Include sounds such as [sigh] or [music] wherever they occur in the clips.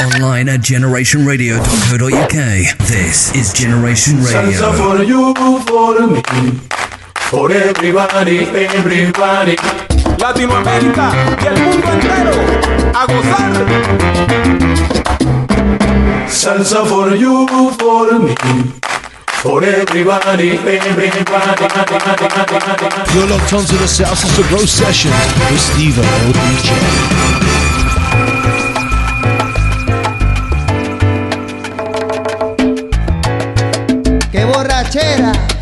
Online at generationradio.co.uk. This is Generation Radio. Salsa for you, for me, for everybody, everybody. Latinoamérica y el mundo entero a gozar. Salsa for you, for me. For everybody, everybody. You're locked onto the Salsa to Grow session with Steve O DJ. borrachera.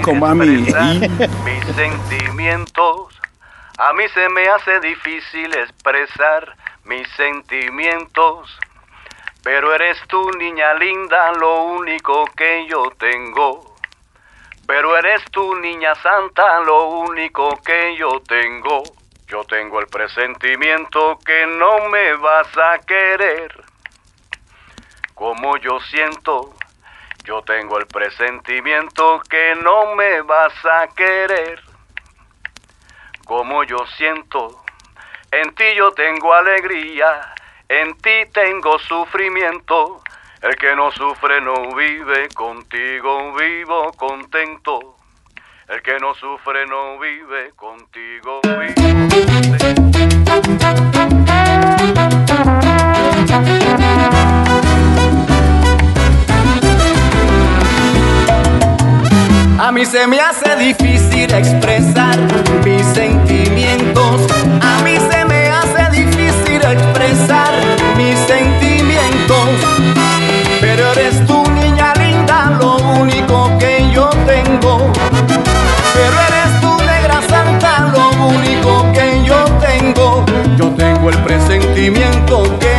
Rico, mami! [laughs] Mis sentimientos. A mí se me hace difícil expresar mis sentimientos. Pero eres tú, niña linda, lo único que yo tengo. Pero eres tú, niña santa, lo único que yo tengo. Yo tengo el presentimiento que no me vas a querer. Como yo siento, tengo el presentimiento que no me vas a querer. Como yo siento, en ti yo tengo alegría, en ti tengo sufrimiento. El que no sufre no vive, contigo vivo contento. El que no sufre no vive, contigo vivo mí se me hace difícil expresar mis sentimientos. A mí se me hace difícil expresar mis sentimientos. Pero eres tú, niña linda, lo único que yo tengo. Pero eres tú, negra santa, lo único que yo tengo. Yo tengo el presentimiento que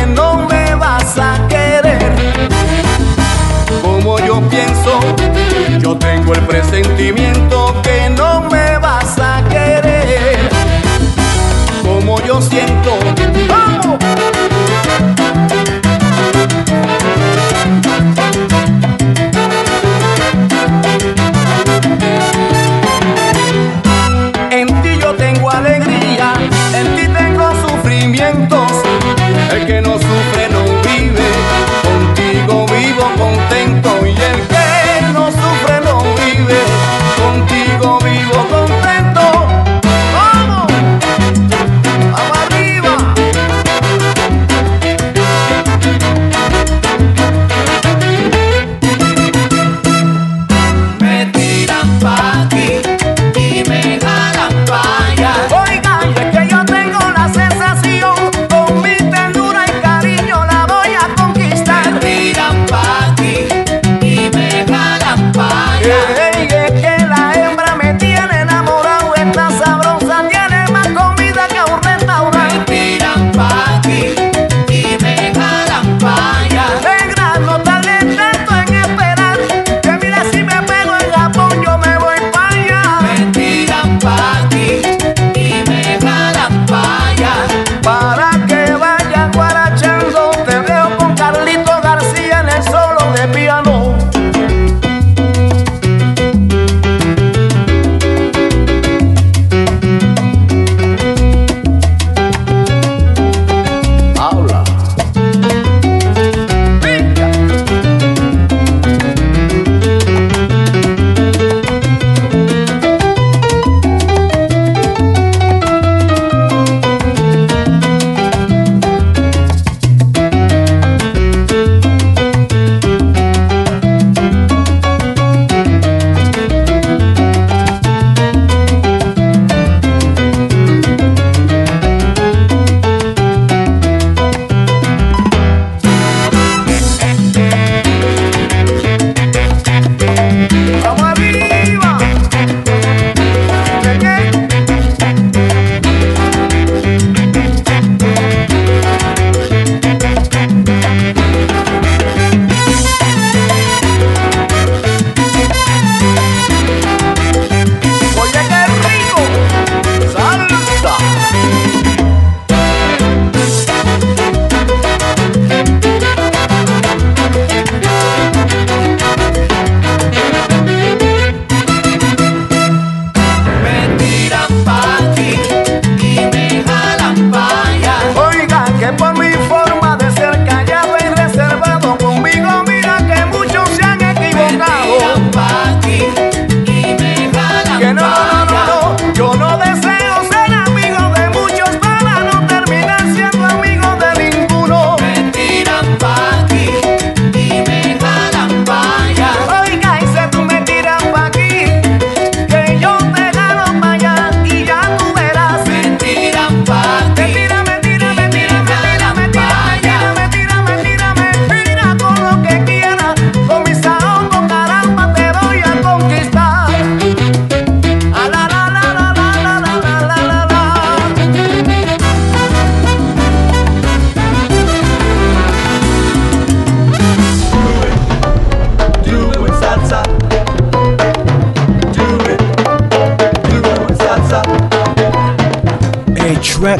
tengo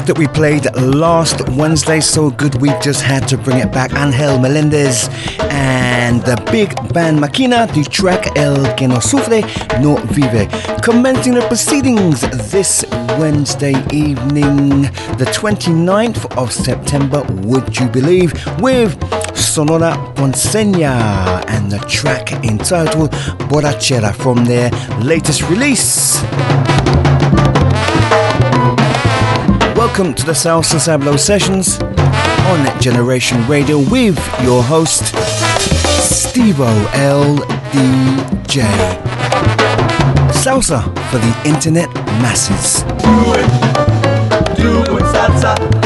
that we played last Wednesday. So good, we just had to bring it back. Angel Melendez and the big band Maquina, the track El Que No Sufre No Vive. Commencing the proceedings this Wednesday evening, the 29th of September, would you believe, with Sonora Ponceña and the track entitled Borrachera from their latest release. Welcome to the Salsa Sablo Sessions on Generation Radio with your host, Stevo LDJ. Salsa for the internet masses. Do it, do it, salsa.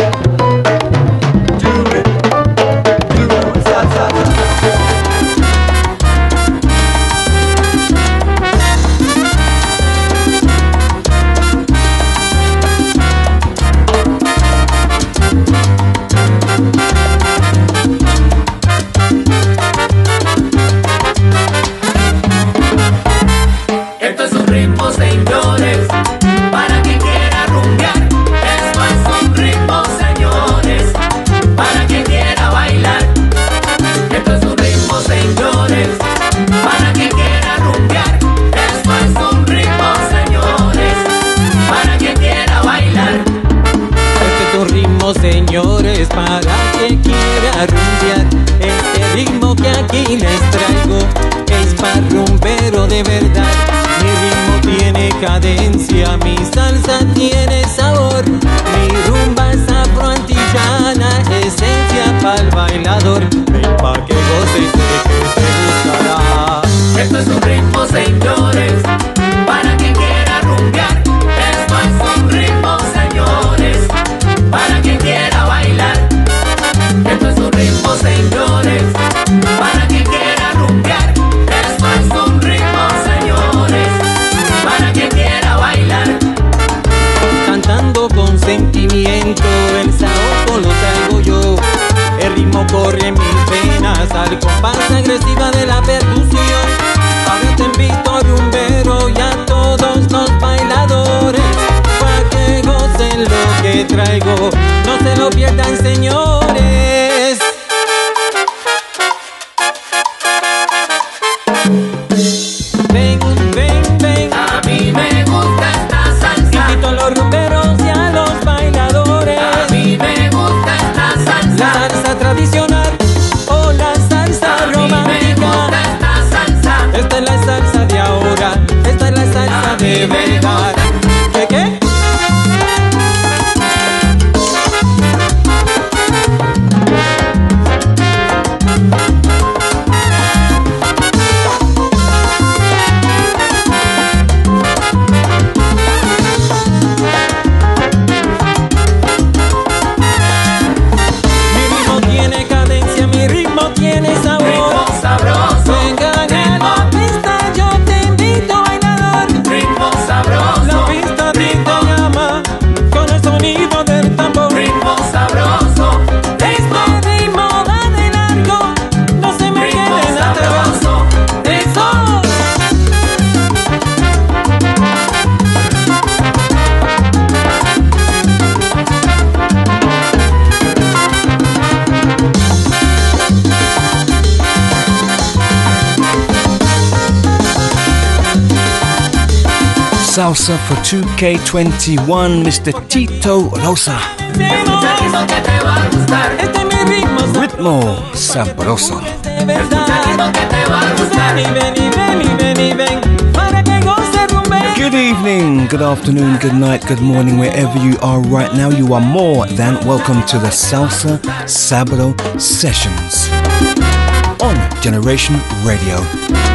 Salsa for 2K21, Mr. Tito Rosa. Ritmo sabroso. Good evening, good afternoon, good night, good morning, wherever you are right now. You are more than welcome to the Salsa Sabado Sessions on Generation Radio.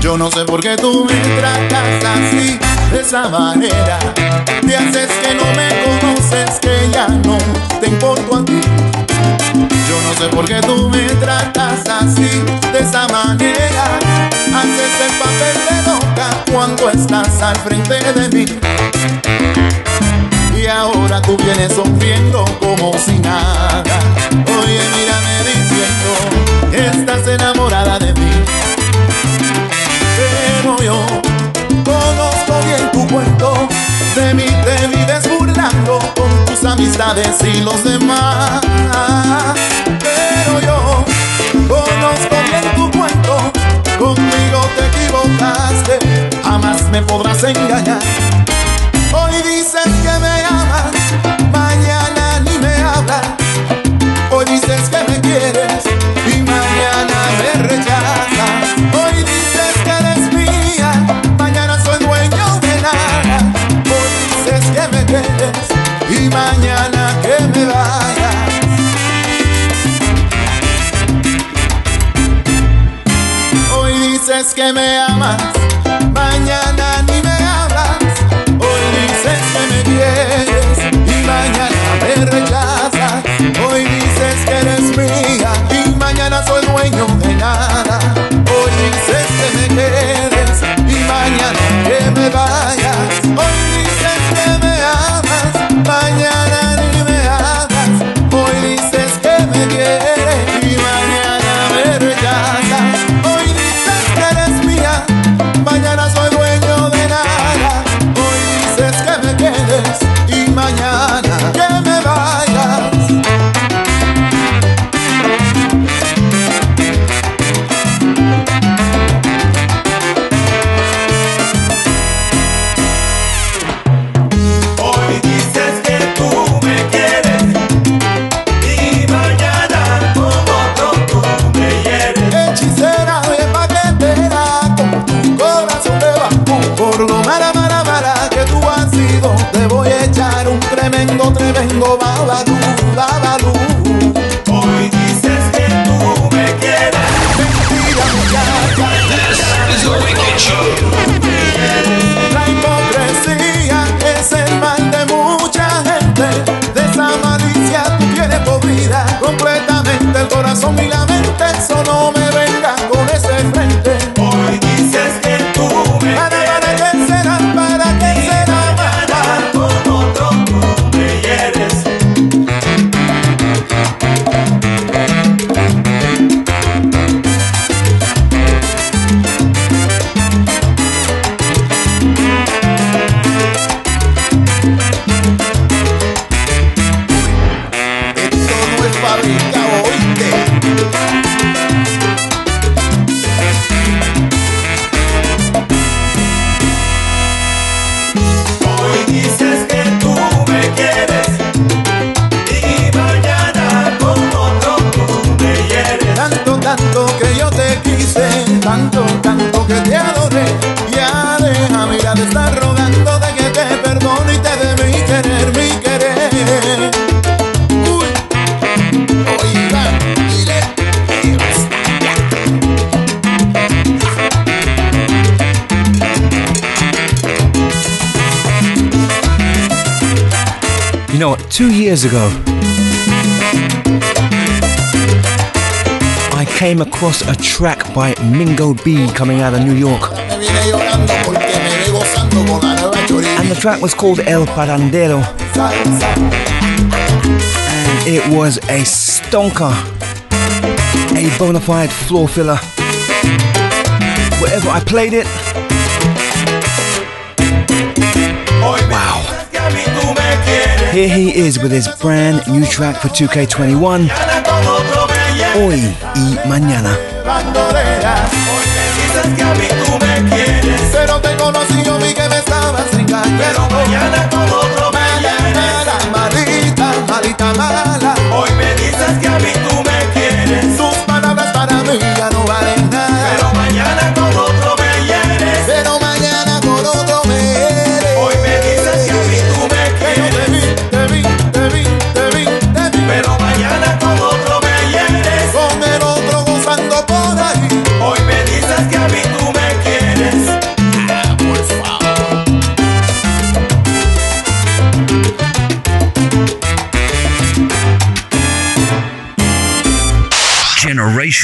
Yo no sé por qué tú me tratas así, de esa manera. Sé por qué tú me tratas así, de esa manera. Haces el papel de loca cuando estás al frente de mí. Y ahora tú vienes sonriendo como si nada. Oye, mírame diciendo, estás enamorada de mí. Pero yo conozco bien tu cuento. De mí te vives burlando con tus amistades y los demás. Pero yo conozco bien tu cuento. Conmigo te equivocaste, jamás me podrás engañar. Hoy dices que me amas, mañana ni me hablas. Hoy dices que me quieres que me amas, mañana ni me hablas. Hoy dices que me quieres y mañana me rechazas. Hoy dices que eres mía y mañana soy dueño de nada. Hoy dices que me quieres y mañana que me vayas. Across a track by Mingo B coming out of New York. And the track was called El Parandero. And it was a stonker, a bona fide floor filler. Wherever I played it, wow. Here he is with his brand new track for 2K21, Hoy y Mañana. Bandolera. Hoy me dices que a mí tú me quieres. Pero te conocí, yo vi que me estabas Pero mañana con otro me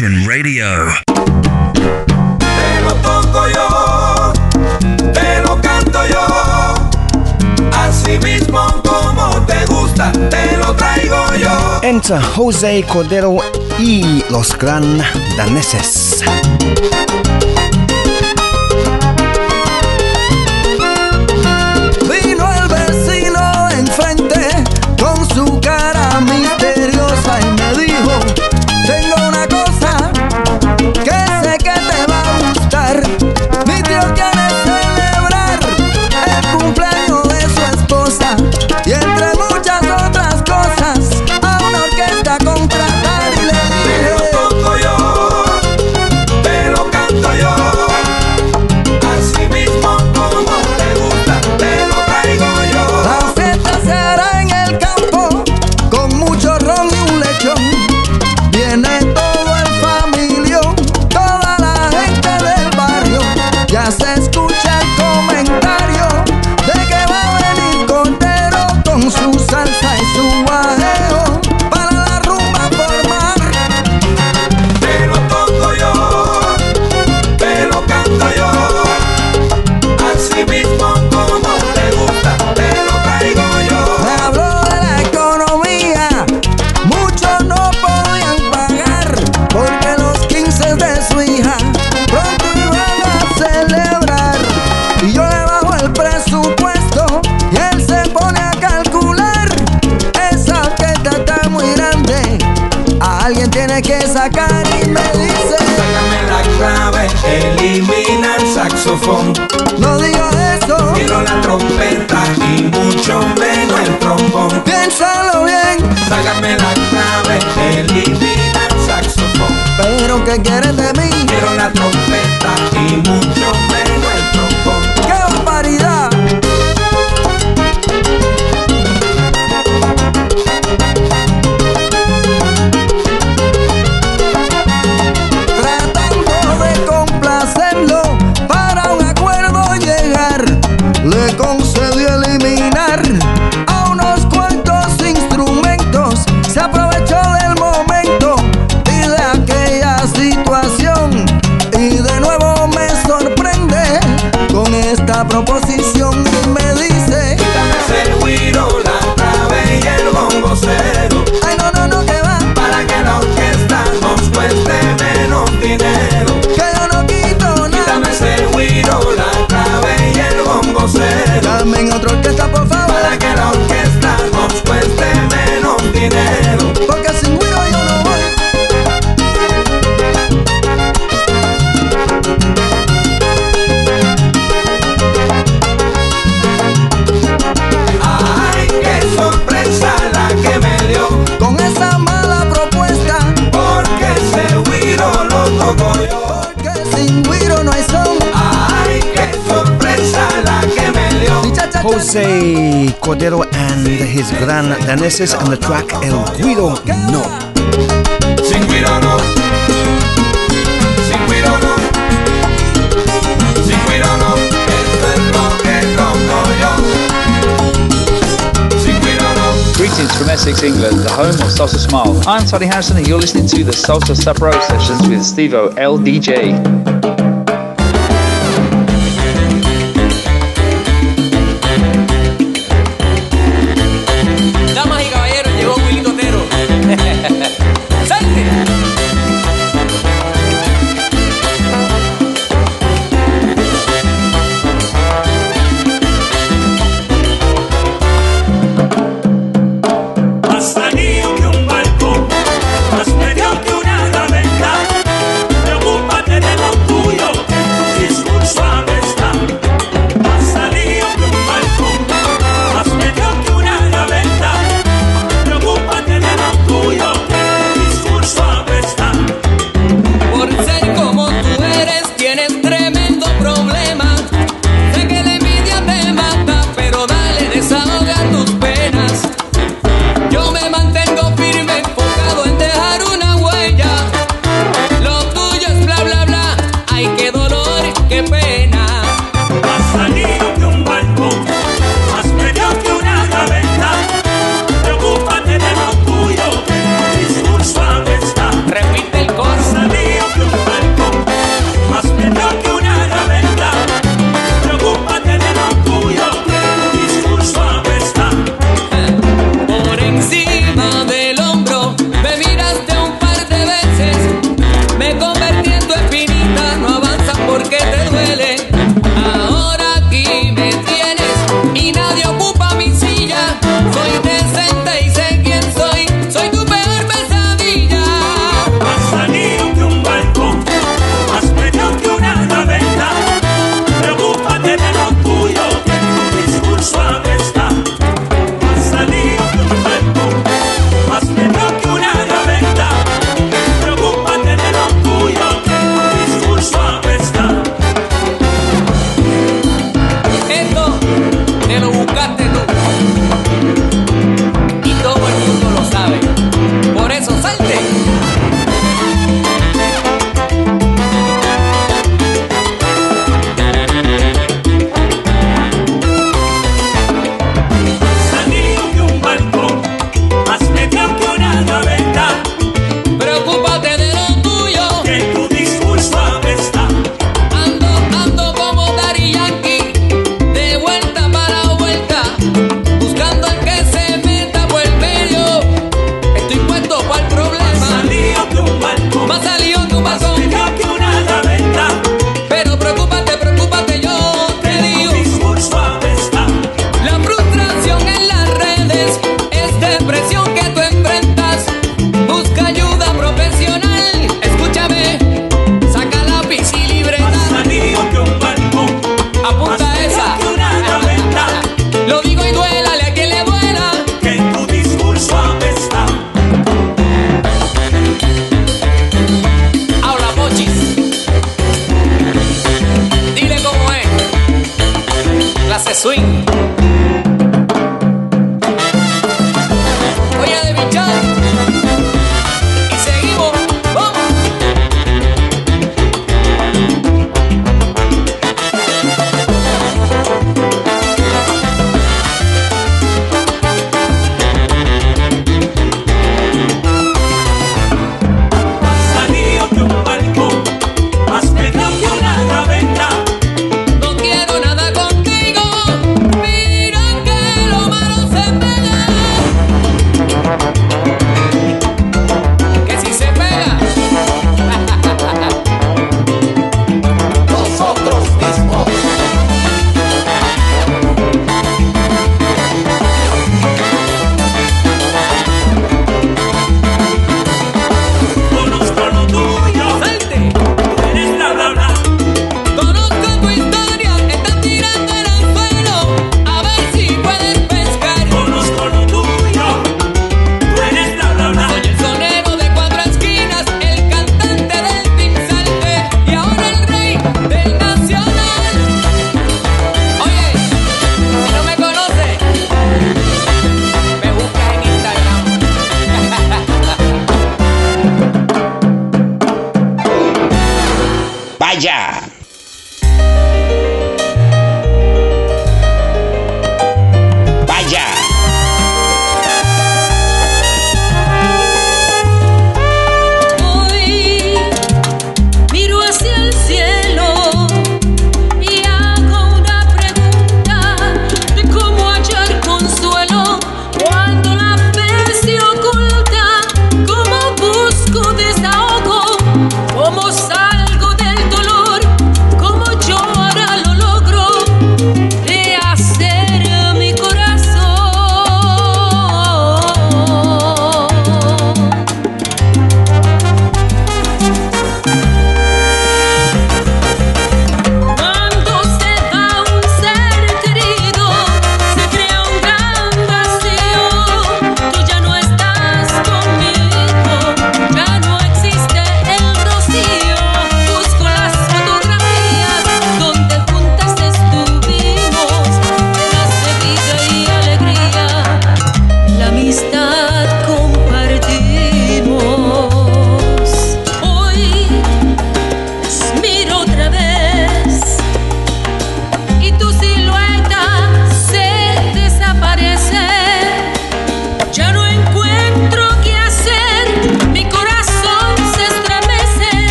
Radio. Te lo toco yo, te lo canto yo, así mismo como te gusta, te lo traigo yo. Entra José Cordero y los gran daneses. gran daneses and the track El Guido No. Sin Guido No. Sin Guido No. Sin Guido No. Greetings from Essex, England, the home of Salsa Smile. I'm Tony Harrison and you're listening to the Salsa Sapro sessions with Stevo LDJ.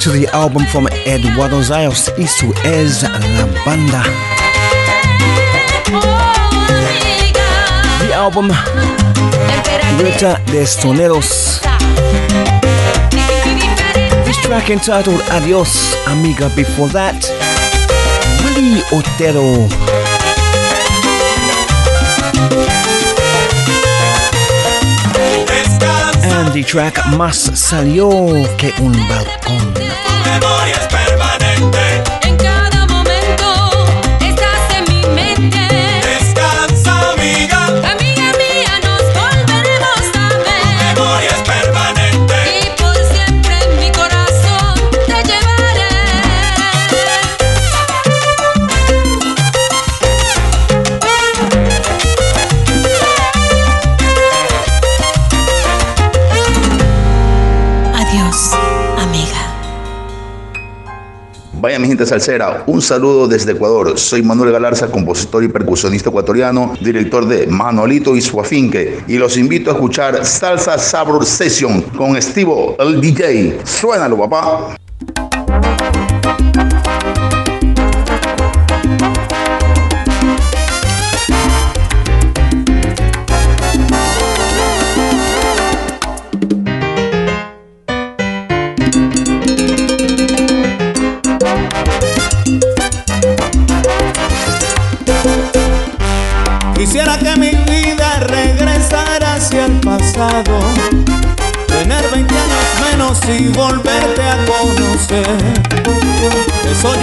To the album from Eduardo Zayos. Esto es La Banda. The album Ruta de Soneros. This track entitled Adios Amiga. Before that, Willie Otero. And the track Más salió que un balcón. Gente salsera, un saludo desde Ecuador. Soy Manuel Galarza, compositor y percusionista ecuatoriano, director de Manolito y su afinque. Y los invito a escuchar Salsa Sabor Session con Estivo, el DJ. Suénalo, papá.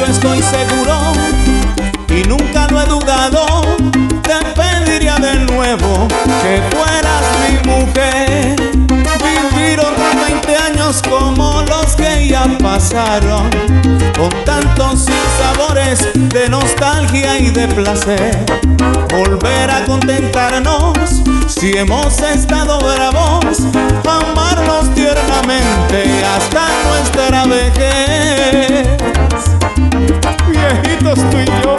Estoy seguro y nunca lo he dudado. Te pediría de nuevo que fueras mi mujer. Vivir otros 20 años como los que ya pasaron. Con tantos sabores de nostalgia y de placer. Volver a contentarnos si hemos estado bravos. Amarnos tiernamente hasta nuestra vejez. Viejitos tú y yo.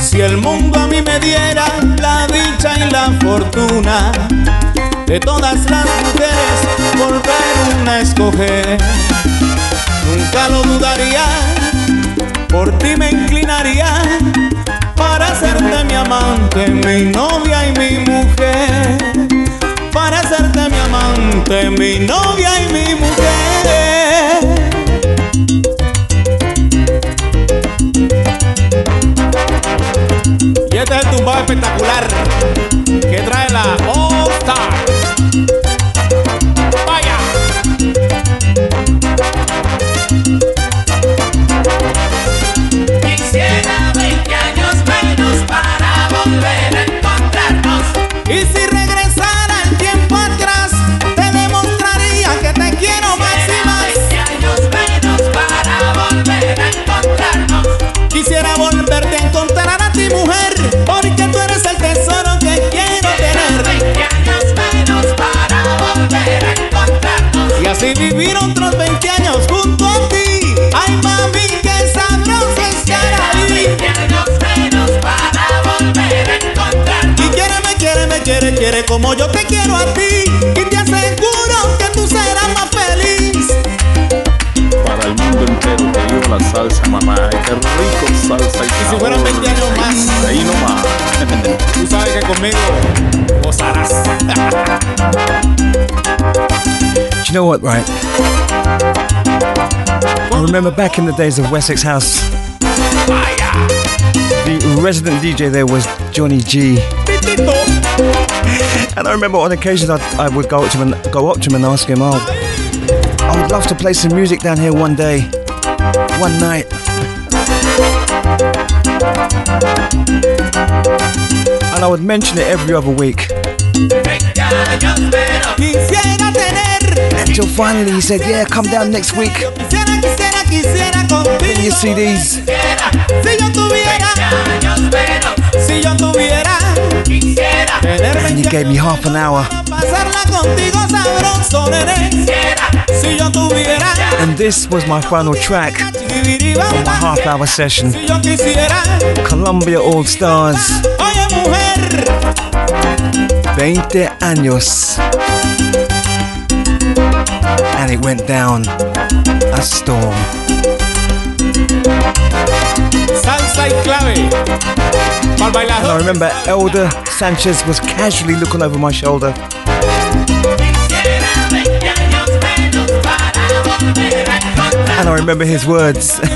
Si el mundo a mí me diera la dicha y la fortuna de todas las mujeres volver una escoger, lo dudaría, por ti me inclinaría para hacerte mi amante, mi novia y mi mujer, para hacerte mi amante, mi novia y mi mujer. Y este es el tumbado espectacular que trae la si fueran 20 años más. Ahí nomás. Tú sabes que conmigo gozarás. Do you know what, right? I remember back in the days of Wessex House, the resident DJ there was Johnny G. And I remember on occasions I'd, I would go up to him and go up to him and ask him, "Oh, I would love to play some music down here one day, one night." And I would mention it every other week. Until finally he said, Yeah, come down next week. Bring your CDs. And you gave me half an hour. And this was my final track of my half hour session. Columbia All Stars. 20 años. And it went down a storm. Salsa y And I remember Elder Sanchez was casually looking over my shoulder. and I remember his words. [laughs]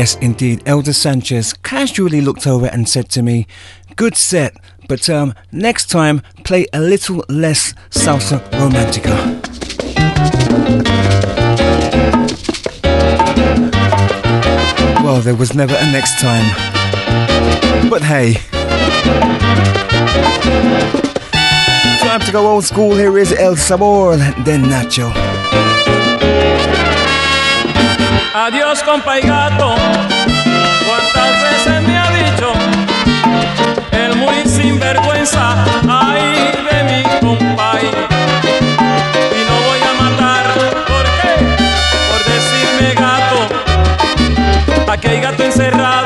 Yes, indeed. Elder Sanchez casually looked over and said to me, Good set, but um, next time play a little less salsa romantica. Well, there was never a next time. But hey. Time to go old school. Here is El Sabor de Nacho. Adiós, compa y gato. ¿Cuántas veces sinvergüenza, ay de mi compay. Y no voy a matar, ¿por qué? Por decirme gato, aquí hay gato encerrado.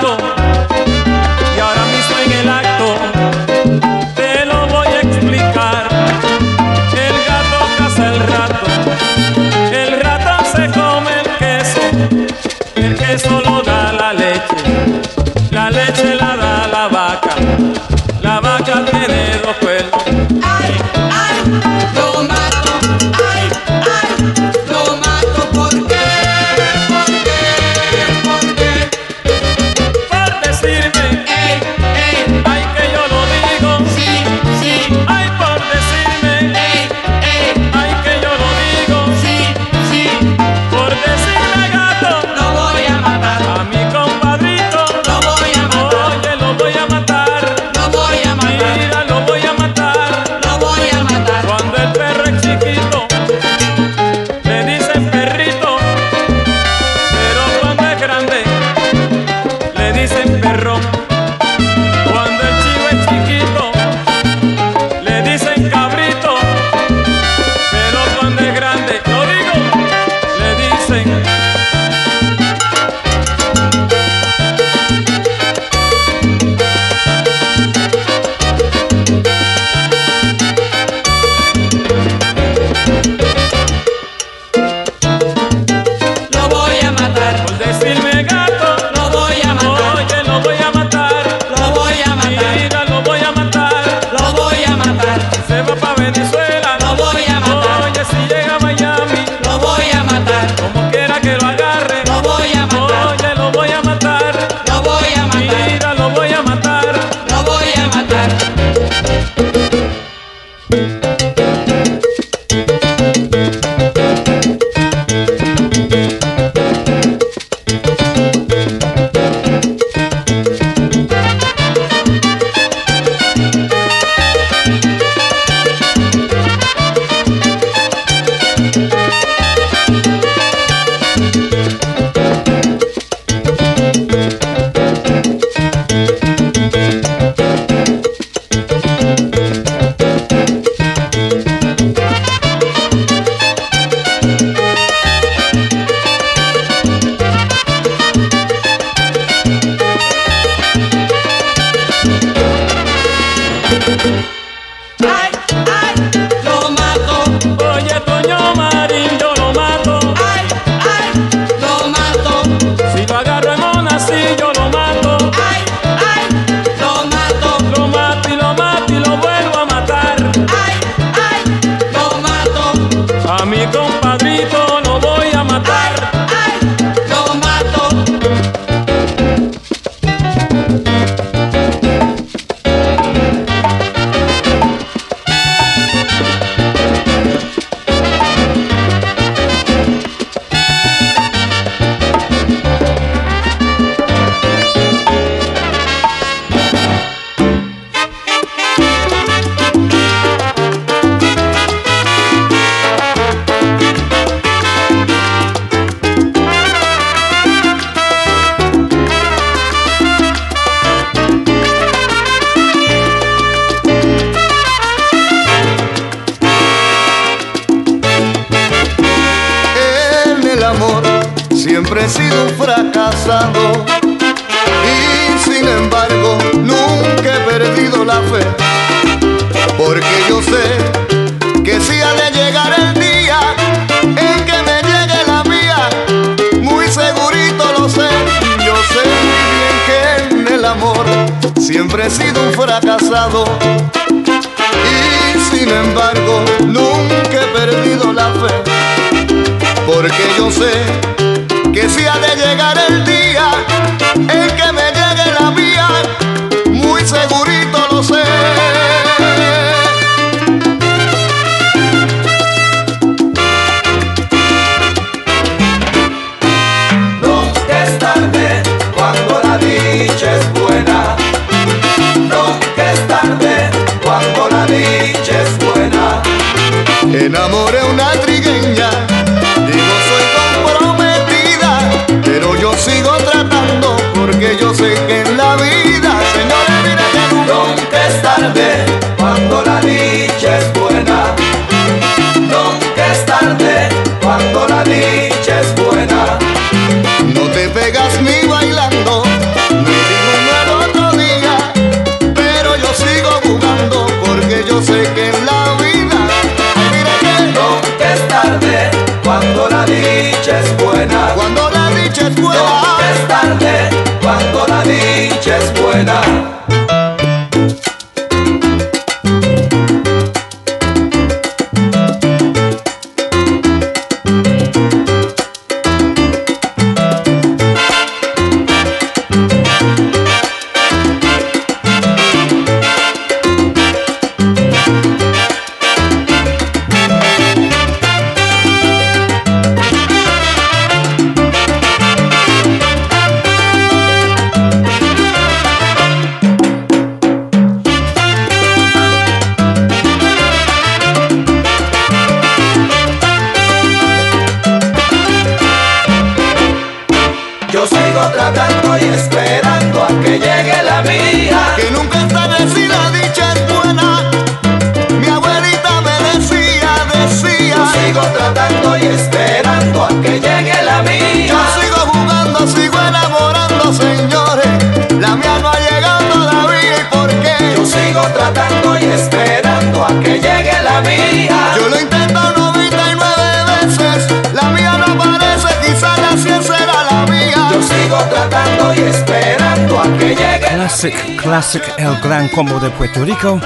classic El Gran Combo de Puerto Rico.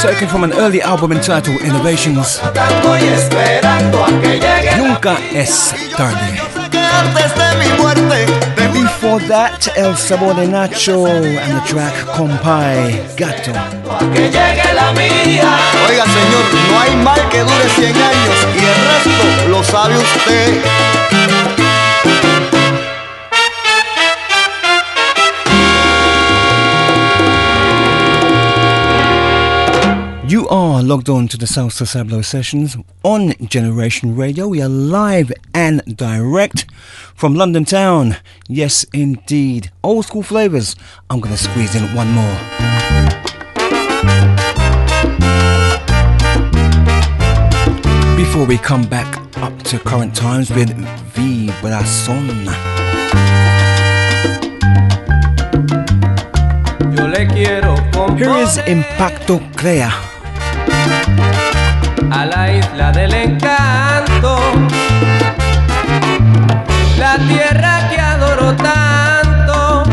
Taken from an early album entitled Innovations. Nunca es tarde. Before that, El Sabor de Nacho and the track Compay Gato. Oiga, señor, no hay mal que dure 100 años y el resto lo sabe usted. You are logged on to the Salsa Sablo sessions on Generation Radio. We are live and direct from London town. Yes, indeed. Old school flavours. I'm going to squeeze in one more. Before we come back up to current times with Vibrason. Here is Impacto Crea. a la isla del encanto, la tierra que adoro tanto,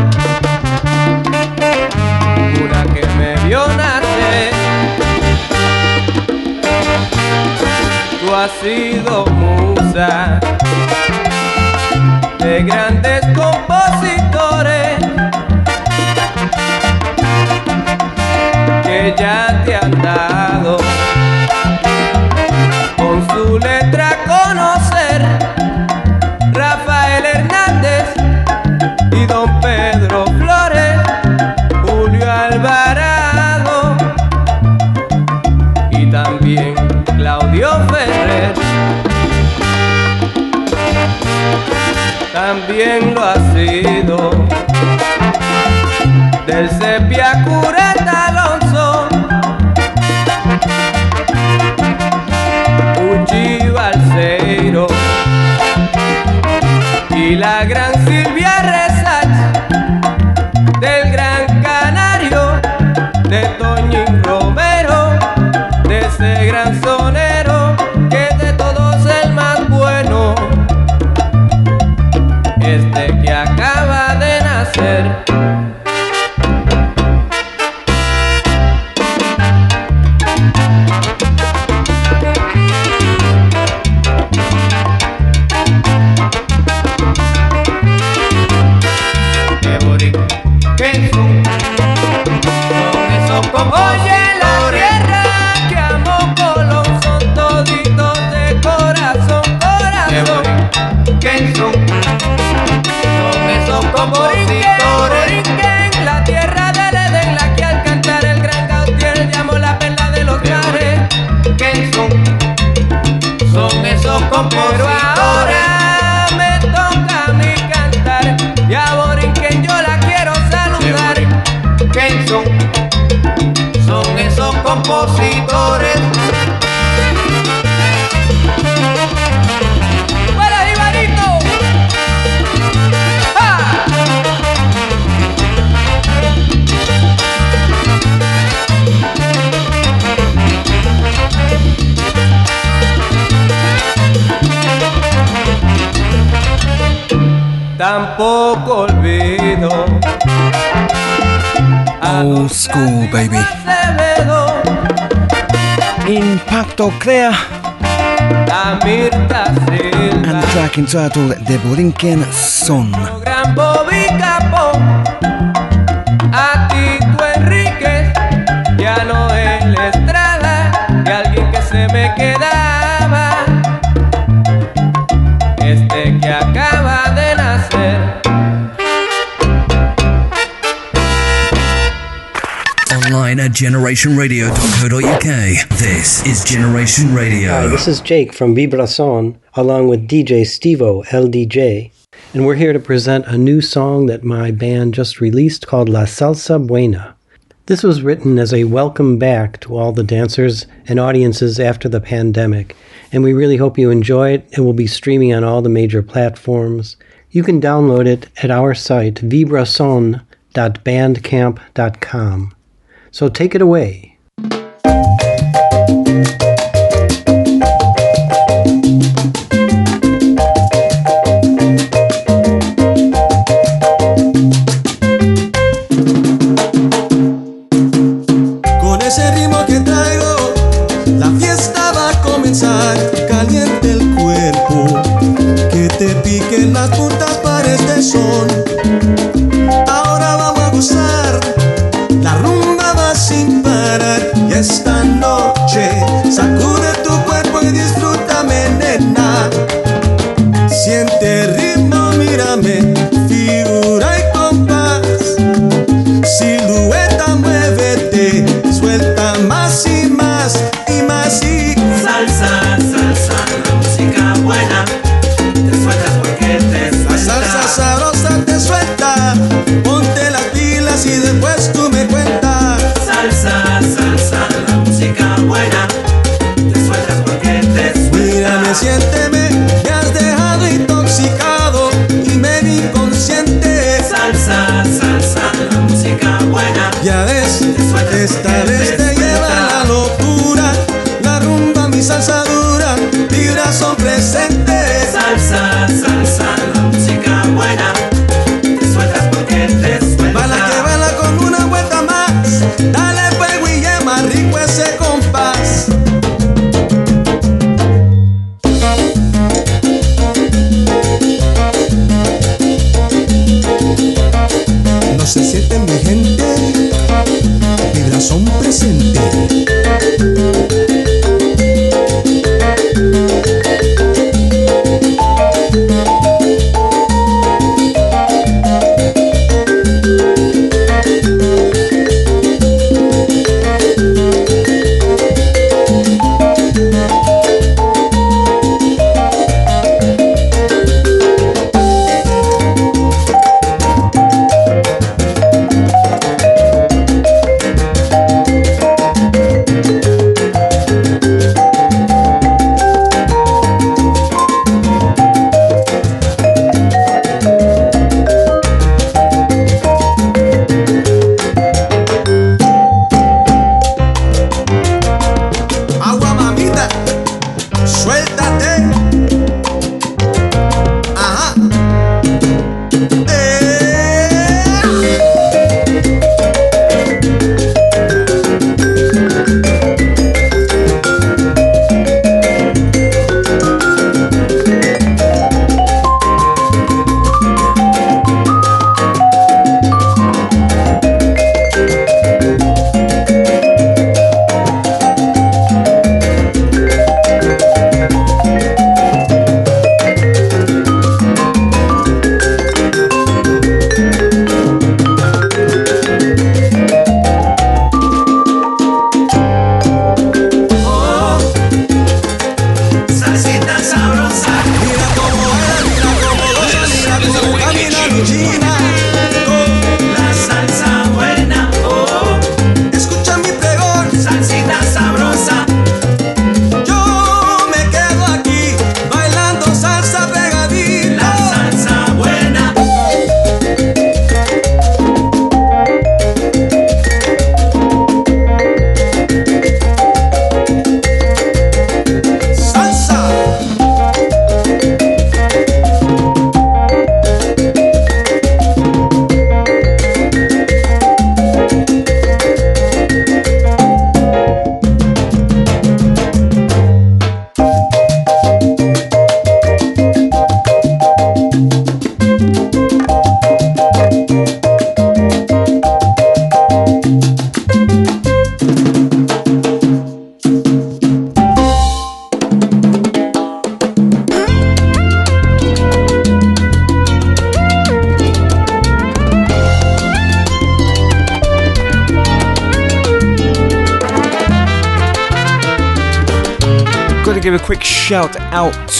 una que me vio nacer. Tú has sido musa de grandes compositores que ya te han dado. del sepia cureta Alonso. Uchi Balseiro y la gran school, baby. Impacto Crea. And track entitled The Blinking Sun. generationradio.co.uk. This is Generation Radio. Hi, this is Jake from Vibrason, along with DJ Stevo, LDJ. And we're here to present a new song that my band just released called La Salsa Buena. This was written as a welcome back to all the dancers and audiences after the pandemic, and we really hope you enjoy it. It will be streaming on all the major platforms. You can download it at our site, vibrason.bandcamp.com. So take it away.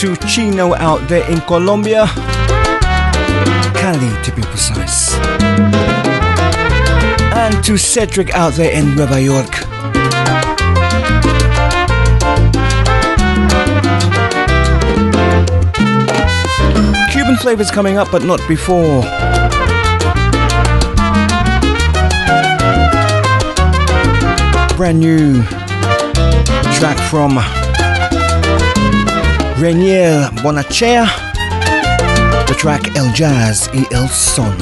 To Chino out there in Colombia. Cali, to be precise. And to Cedric out there in Nueva York. Cuban flavors coming up, but not before. Brand new track from Renier Bonachea, the track El Jazz y El Son.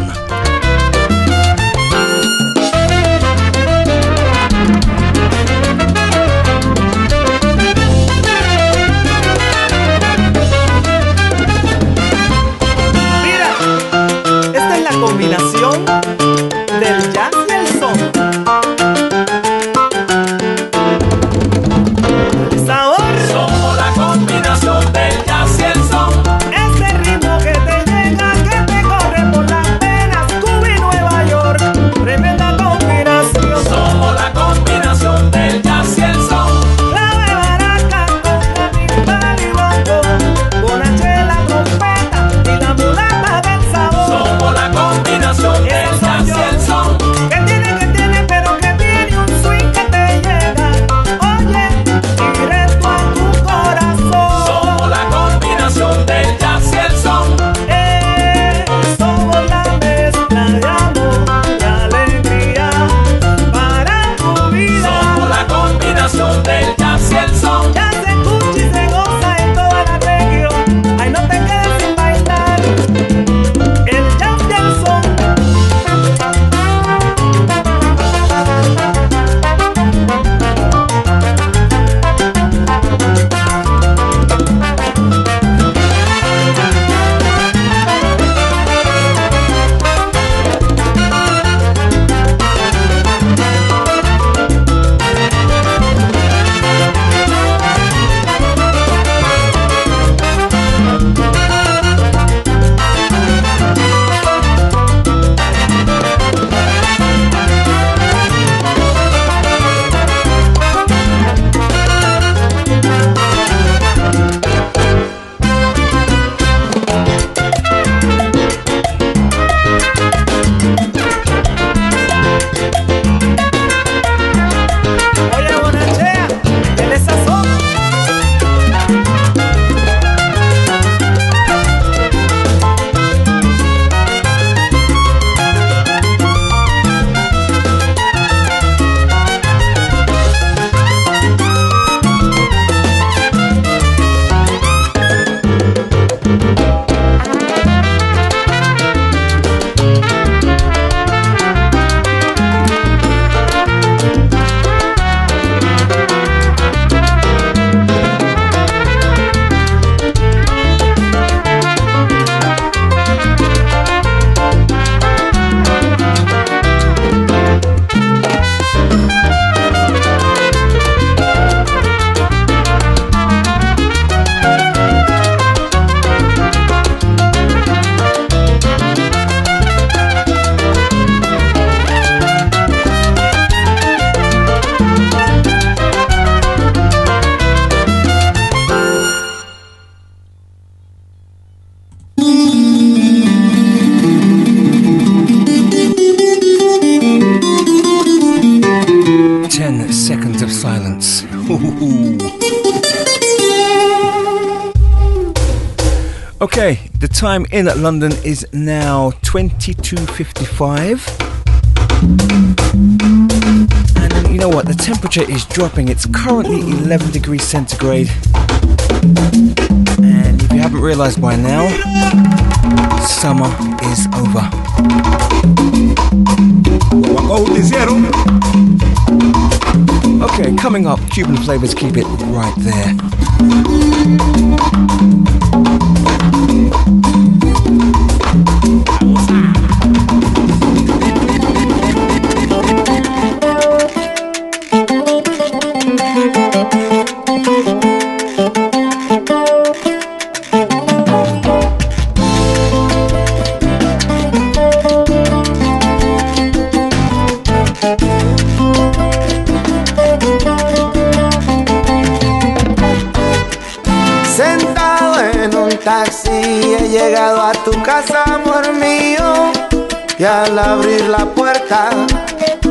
Okay, in London is now 22.55. And you know what? The temperature is dropping. It's currently 11 degrees centigrade. And if you haven't realized by now, summer is over. Okay, coming up, Cuban flavors keep it right there.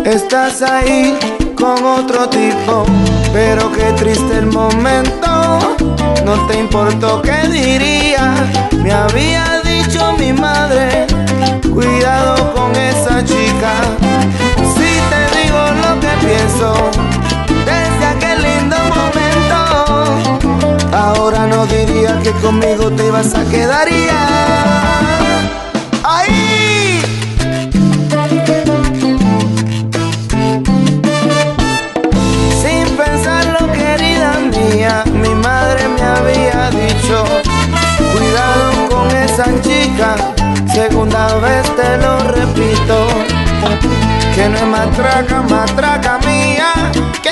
Estás ahí con otro tipo. Pero qué triste el momento, no te importó qué diría. Me había dicho mi madre, cuidado con esa chica. Si te digo lo que pienso, desde aquel lindo momento, ahora no diría que conmigo te ibas a quedar te lo repito, que no es matraca, matraca mía, que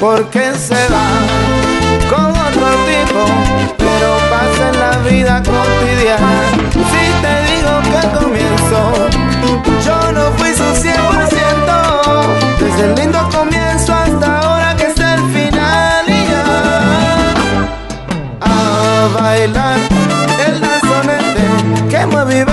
porque se va con otro tipo, pero pasa en la vida cotidiana. Si te digo que comienzo, yo no fui su 100%, desde el lindo comienzo hasta ahora que es el final y ya. A bailar el danzonete que mueve y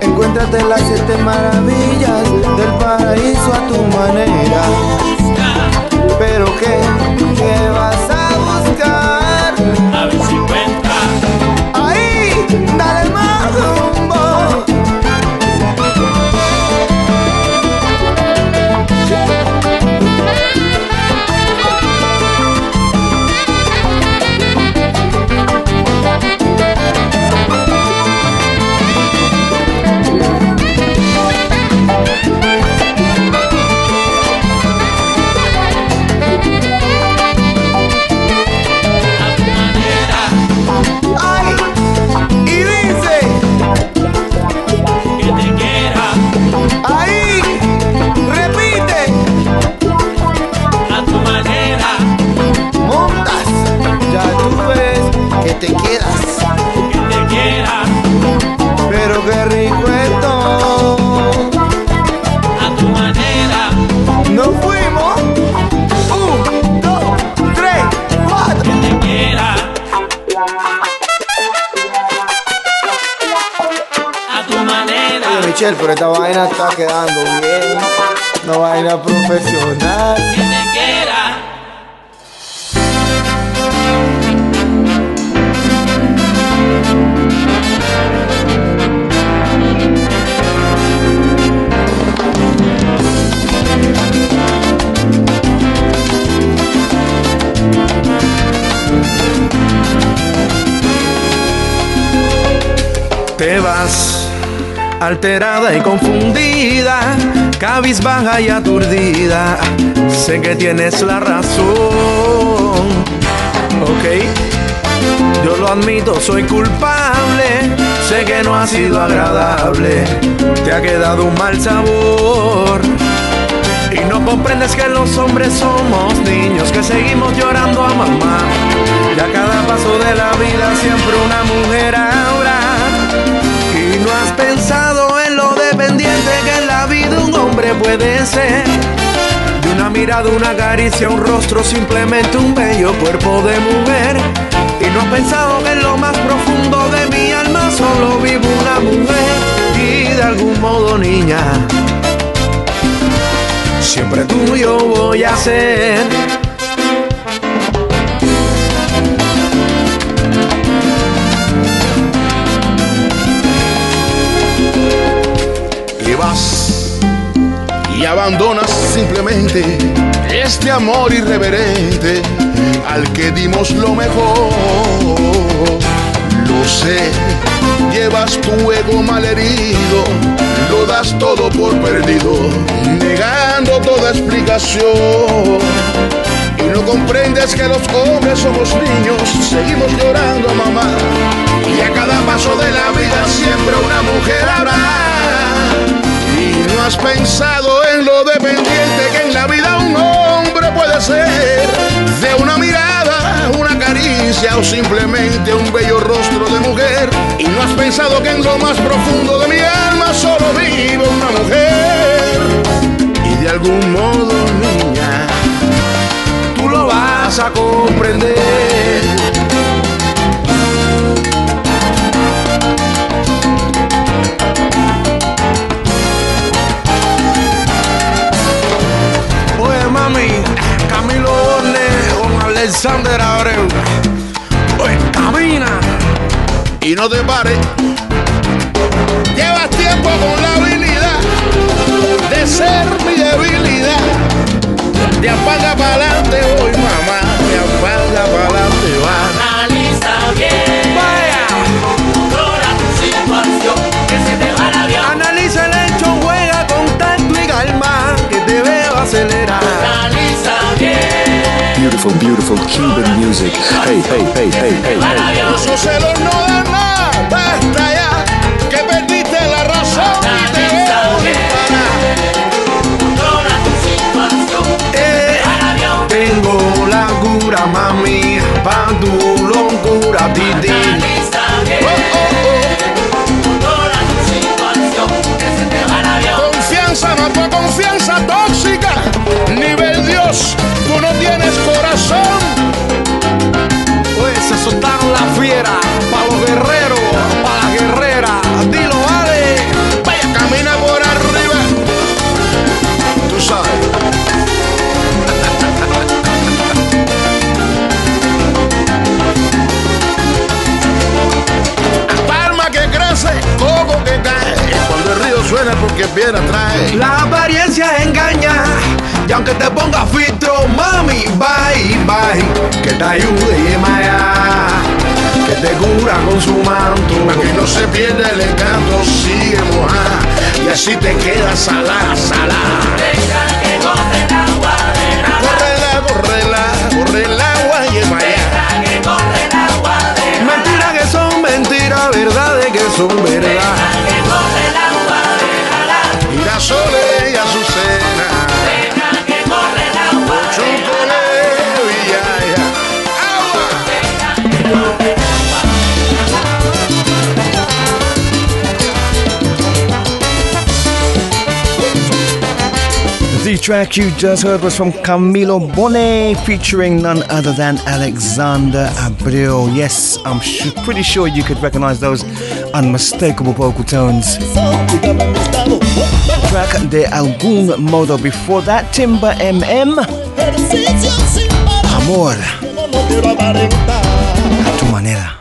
Encuéntrate las siete maravillas del paraíso a tu manera. Alterada y confundida, cabizbaja y aturdida. Sé que tienes la razón, ok. Yo lo admito, soy culpable. Sé que no ha sido agradable, te ha quedado un mal sabor. Y no comprendes que los hombres somos niños que seguimos llorando a mamá. Y a cada paso de la vida siempre una mujer ahora. Y no has pensado puede ser. De una mirada, una caricia, un rostro, simplemente un bello cuerpo de mujer. Y no has pensado que en lo más profundo de mi alma solo vivo una mujer. Y de algún modo, niña, siempre tuyo voy a ser. Y vas y abandonas simplemente este amor irreverente al que dimos lo mejor. Lo sé, llevas tu ego malherido, lo das todo por perdido, negando toda explicación. Y no comprendes que los hombres somos niños, seguimos llorando a mamá. Y a cada paso de la vida siempre una mujer habrá. No has pensado en lo dependiente que en la vida un hombre puede ser. De una mirada, una caricia o simplemente un bello rostro de mujer. Y no has pensado que en lo más profundo de mi alma solo vive una mujer. Y de algún modo, niña, tú lo vas a comprender. Mami, Camilo Borne con Alexander Abreu. Oye, camina. Y no te pares. Llevas tiempo con la habilidad de ser mi debilidad. De apaga para adelante voy, mamá. De apaga para adelante va. Analiza bien. Vaya. Controla tu situación, que se te va el avión. Analiza el hecho, juega con tanto y calma que te veo acelerar. Beautiful, beautiful Cuban music. Hey, hey, hey, hey, hey, hey. Celos no dan nada, basta ya, que perdiste la razón y te veo tengo la cura, mami, pa' tu locura, titi. Oh, oh, porque piedra trae. La apariencia engaña, y aunque te ponga filtro, mami, bye, bye, que te ayude Maya, que te cura con su manto. Que no se pierda el encanto, sigue mojada. Y así te queda salada, salada. Deja que corre el agua, deja Correla, correla, corre el agua y es allá. Deja que corre el agua, Mentiras que son mentiras, verdades que son verdad. Track you just heard was from Camilo Bone featuring none other than Alexander Abreu. Yes, I'm su- pretty sure you could recognize those unmistakable vocal tones. Track de algún modo. Before that, Timber MM. Amor. A tu manera.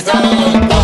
Santo.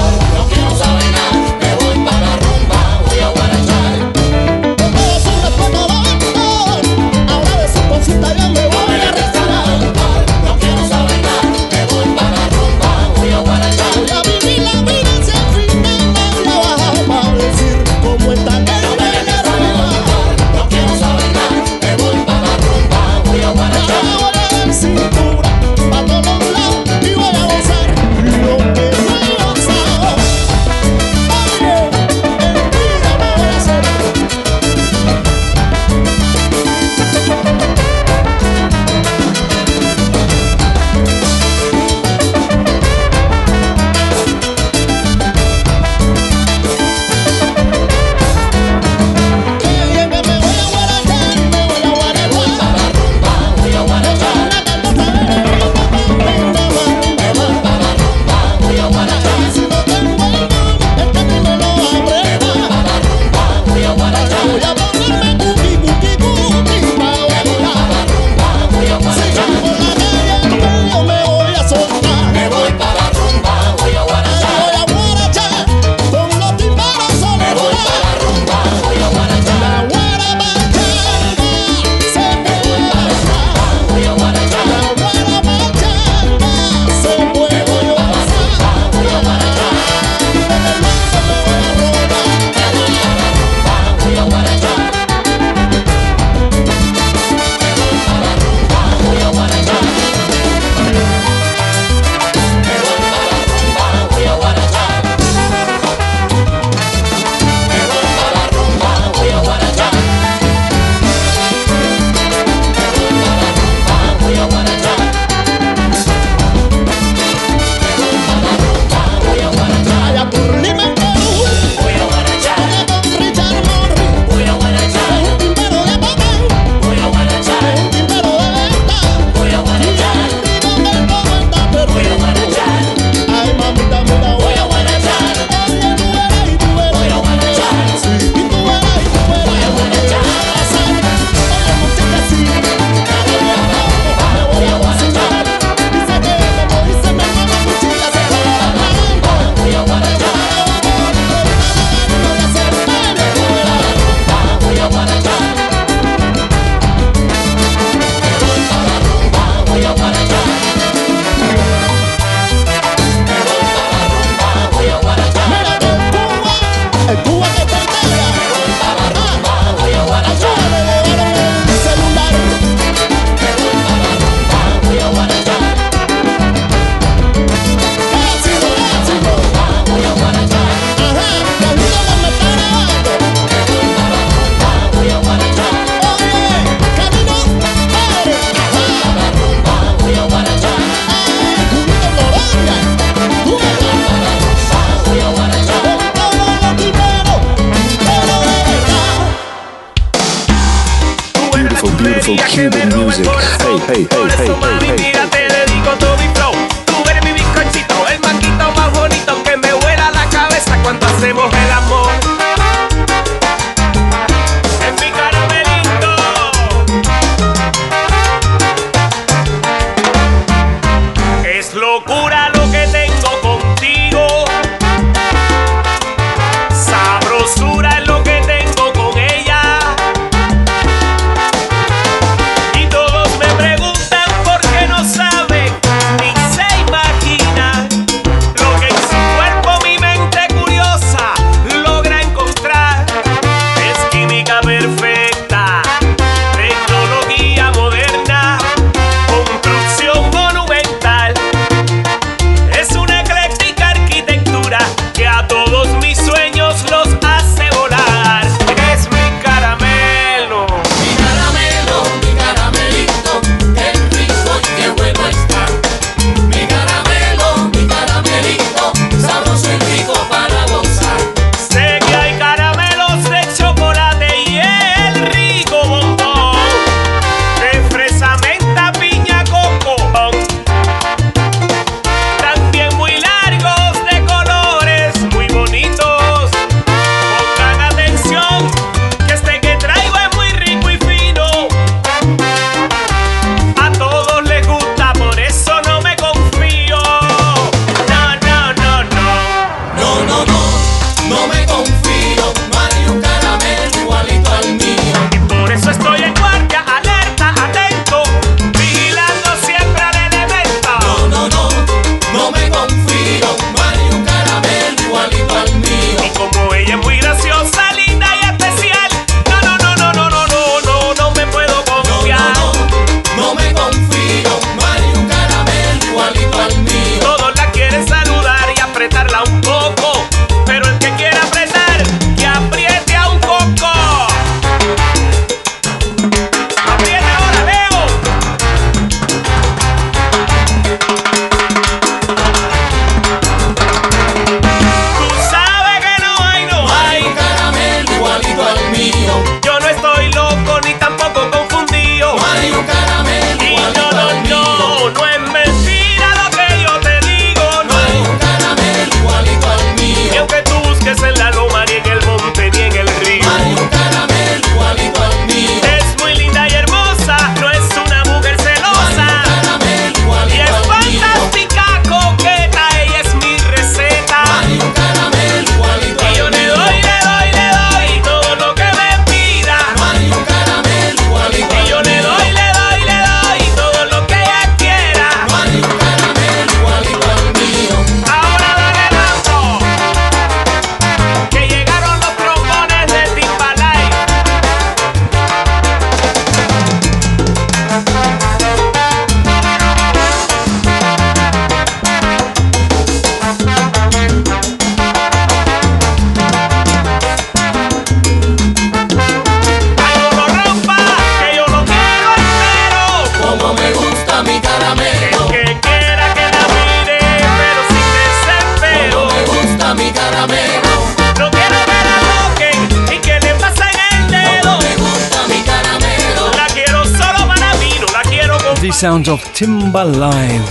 Bomba Live.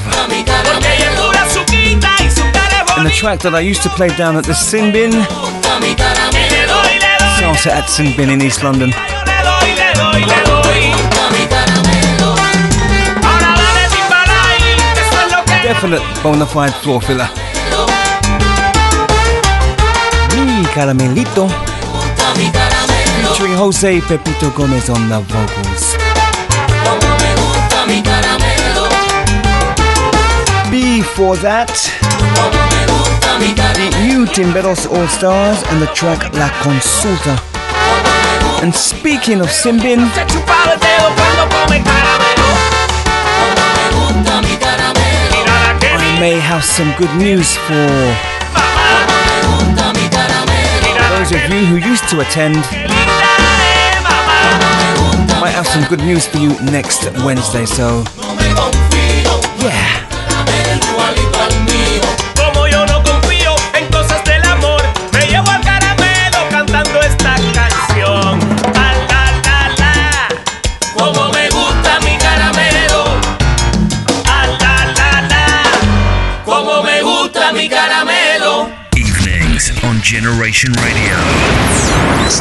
And the track that I used to play down at the Sinbin, Salsa at Sinbin in East London. Definite bona fide floor filler. Mi caramelito. Featuring Jose Pepito Gomez on the vocals. before that, you Timberos All Stars and the track La Consulta. And speaking of Simbin, I may have some good news for those of you who used to attend. Might have some good news for you next Wednesday, so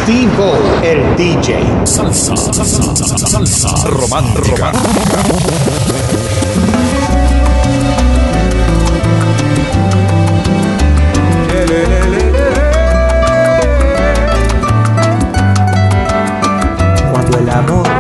Steve el DJ. Salsa, salsa, salsa, romántica. Cuando el amor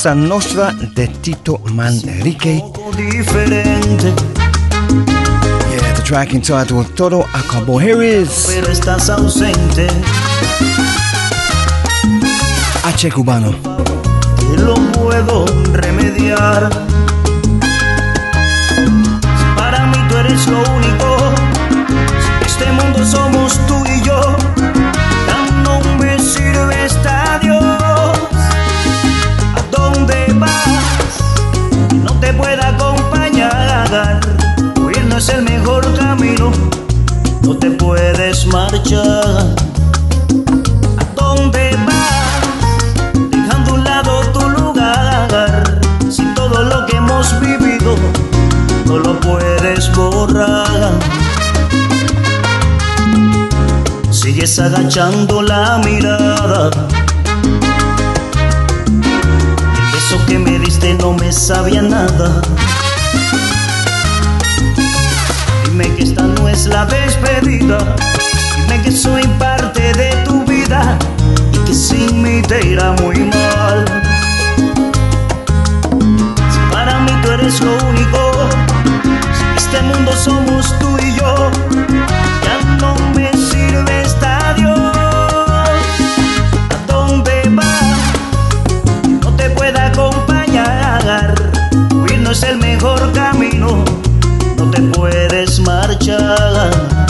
Cosa Nostra de Tito Manrique. Diferente. Yeah, the track entitled Todo Acabó. Here is. Pero estás ausente. H cubano. Que lo puedo remediar. Para mí tú eres lo único. Este mundo somos tú y yo dónde vas, no te pueda acompañar. Huir no es el mejor camino, no te puedes marchar. ¿A dónde vas? Dejando a un lado tu lugar, si todo lo que hemos vivido no lo puedes borrar. Sigues agachando la mirada no me sabía nada. Dime que esta no es la despedida. Dime que soy parte de tu vida y que sin mí te irá muy mal. Si para mí tú eres lo único, si en este mundo somos tú y yo, ya no me no es el mejor camino, no te puedes marchar.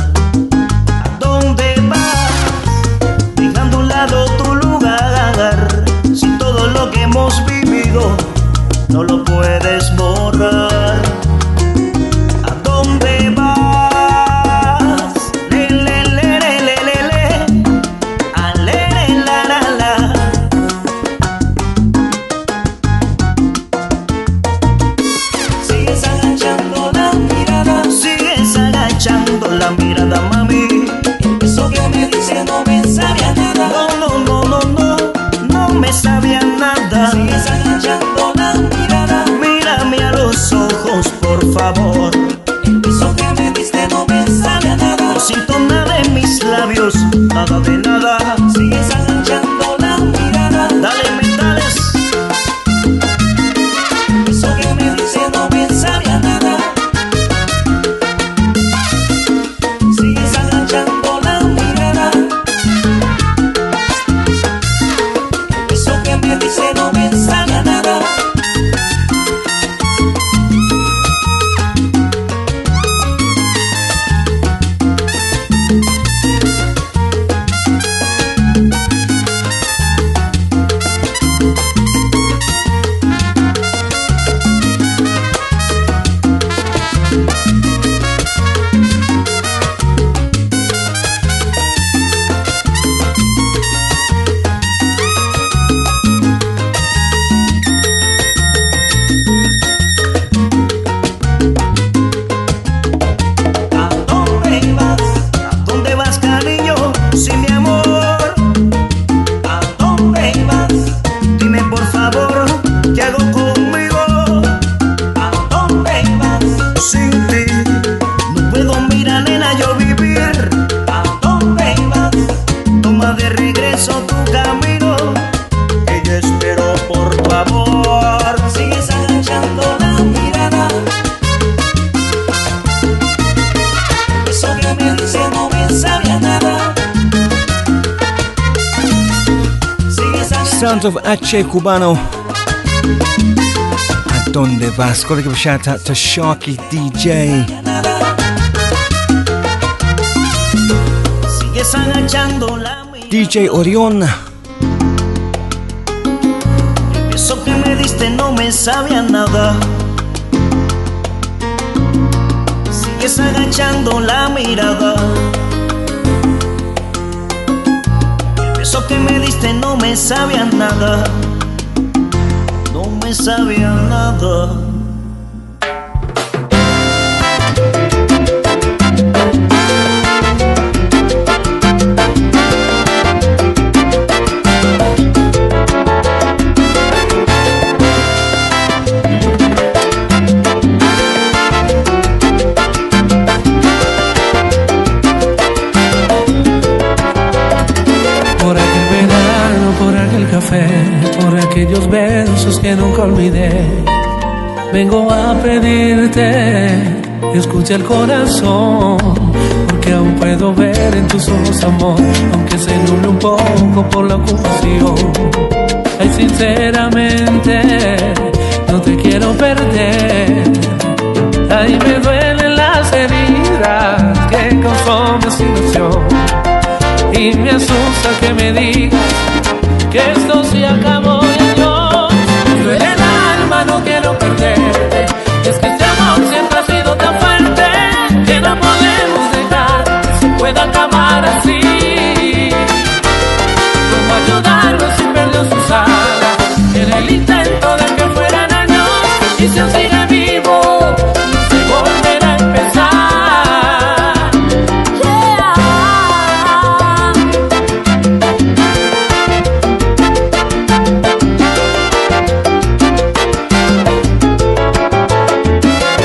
Sounds of H Cubano. ¿A dónde vas? Gotta give a shout out to Sharky DJ. DJ Orion. Eso que me diste no me sabía nada. Sigues agachando la mirada. Que me diste no me sabía nada. No me sabía nada. Que nunca olvidé. Vengo a pedirte, escucha el corazón, porque aún puedo ver en tus ojos amor, aunque se nuble un poco por la ocupación. Ay, sinceramente, no te quiero perder. Ay, me duelen las heridas que causó mi situación y me asusta que me digas que esto se acabó así. Cómo ayudarlos sin perdió sus alas en el intento de que fueran años y se si sigue vivo. Se volverá a empezar. Yeah.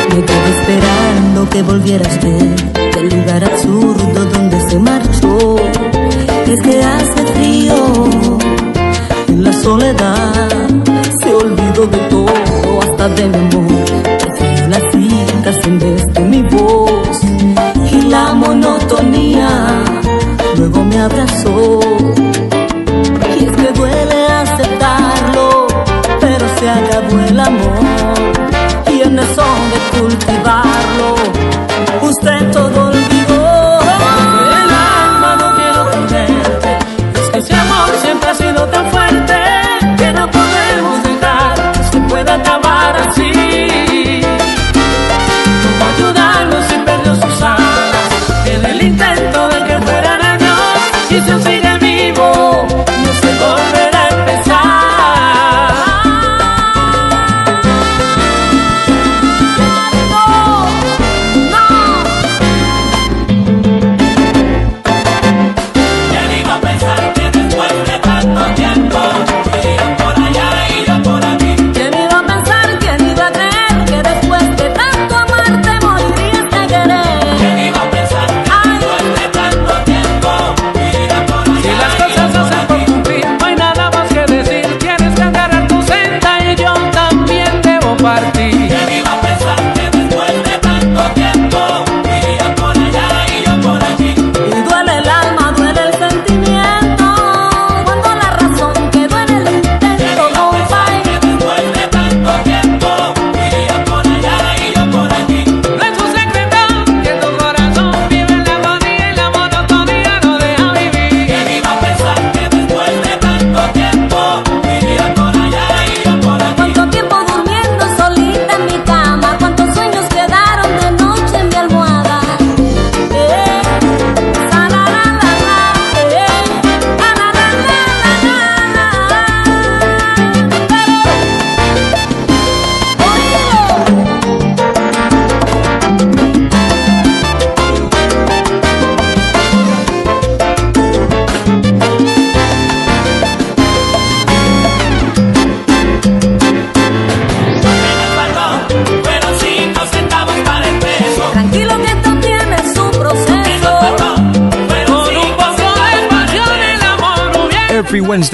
Me quedé esperando que volvieras tú del lugar azul de todo, hasta de mi amor. Las citas en vez mi voz y la monotonía. Luego me abrazó.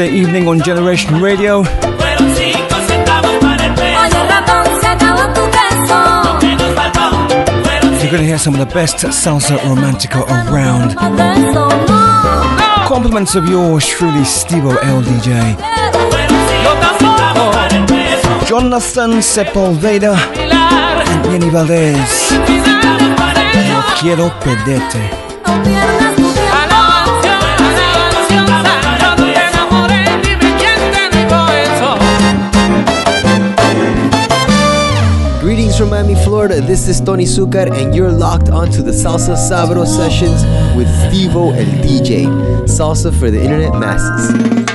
Wednesday evening on Generation Radio. You're going to hear some of the best salsa romantica around. Compliments of yours truly, Stevo LDJ. Oh, Jonathan Sepulveda and Jenny Valdez. No quiero perderte. Miami, Florida. This is Tony Zucker, and you're locked onto the Salsa Sabro sessions with Stevo El DJ. Salsa for the internet masses.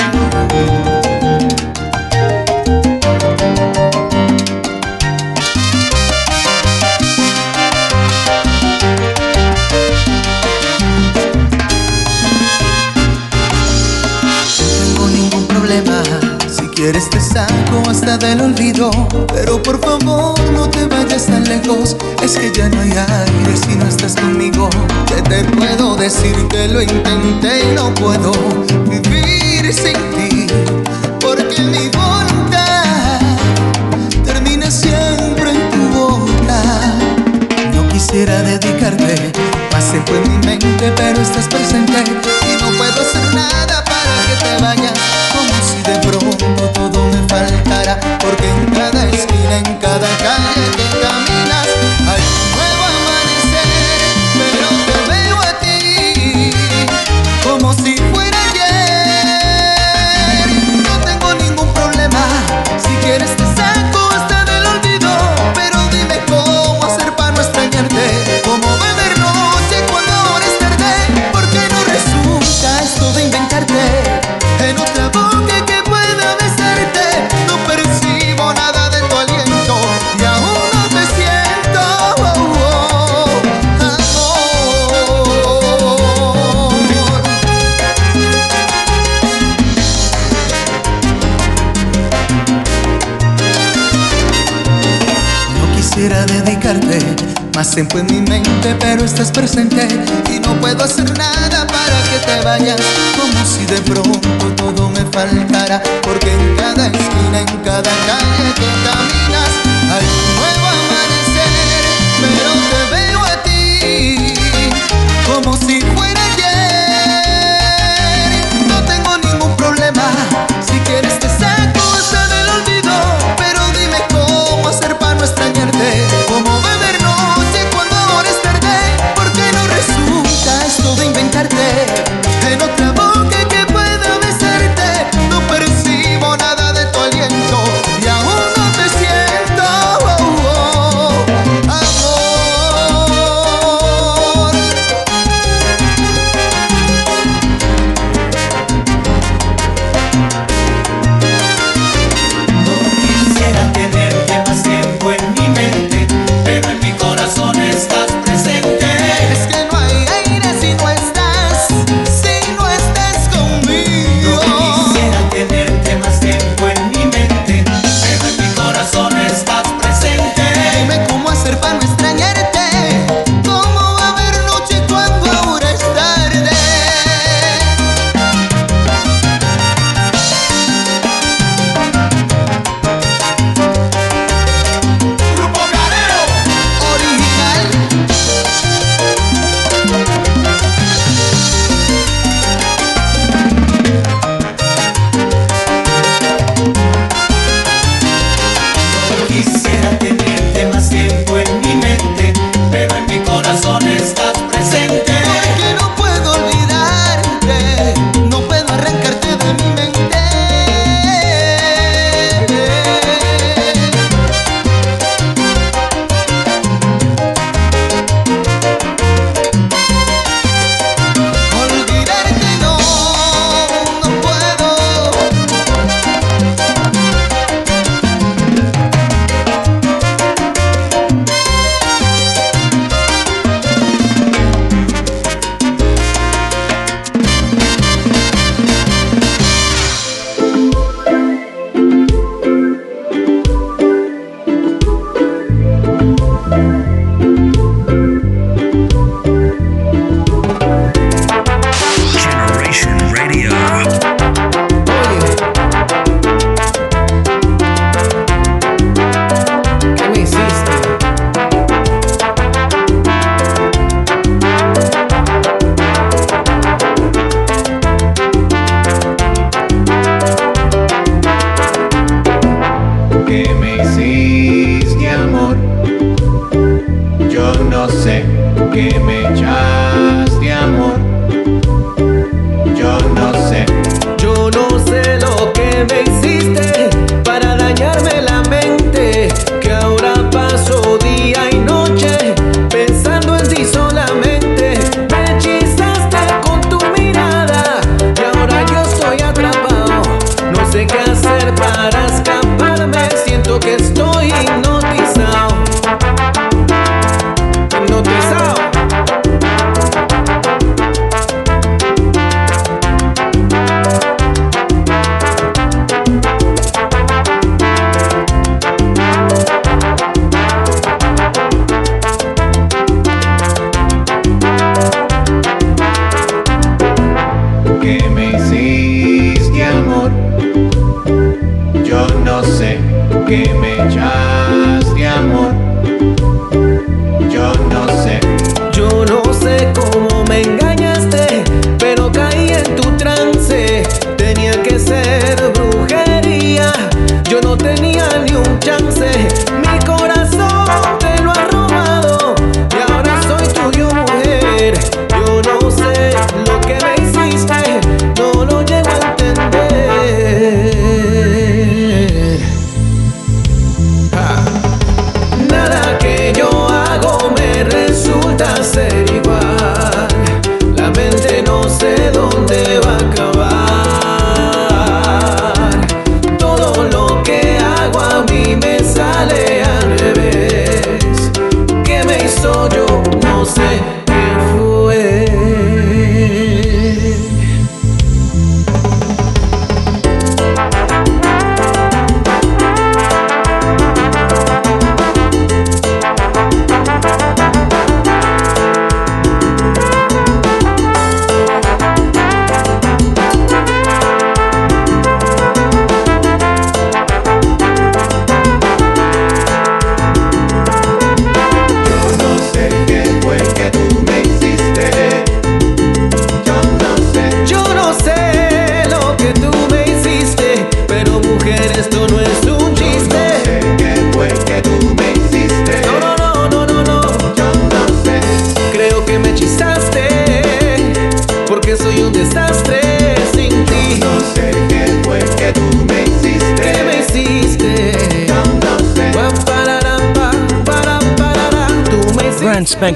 me lo. Esquina,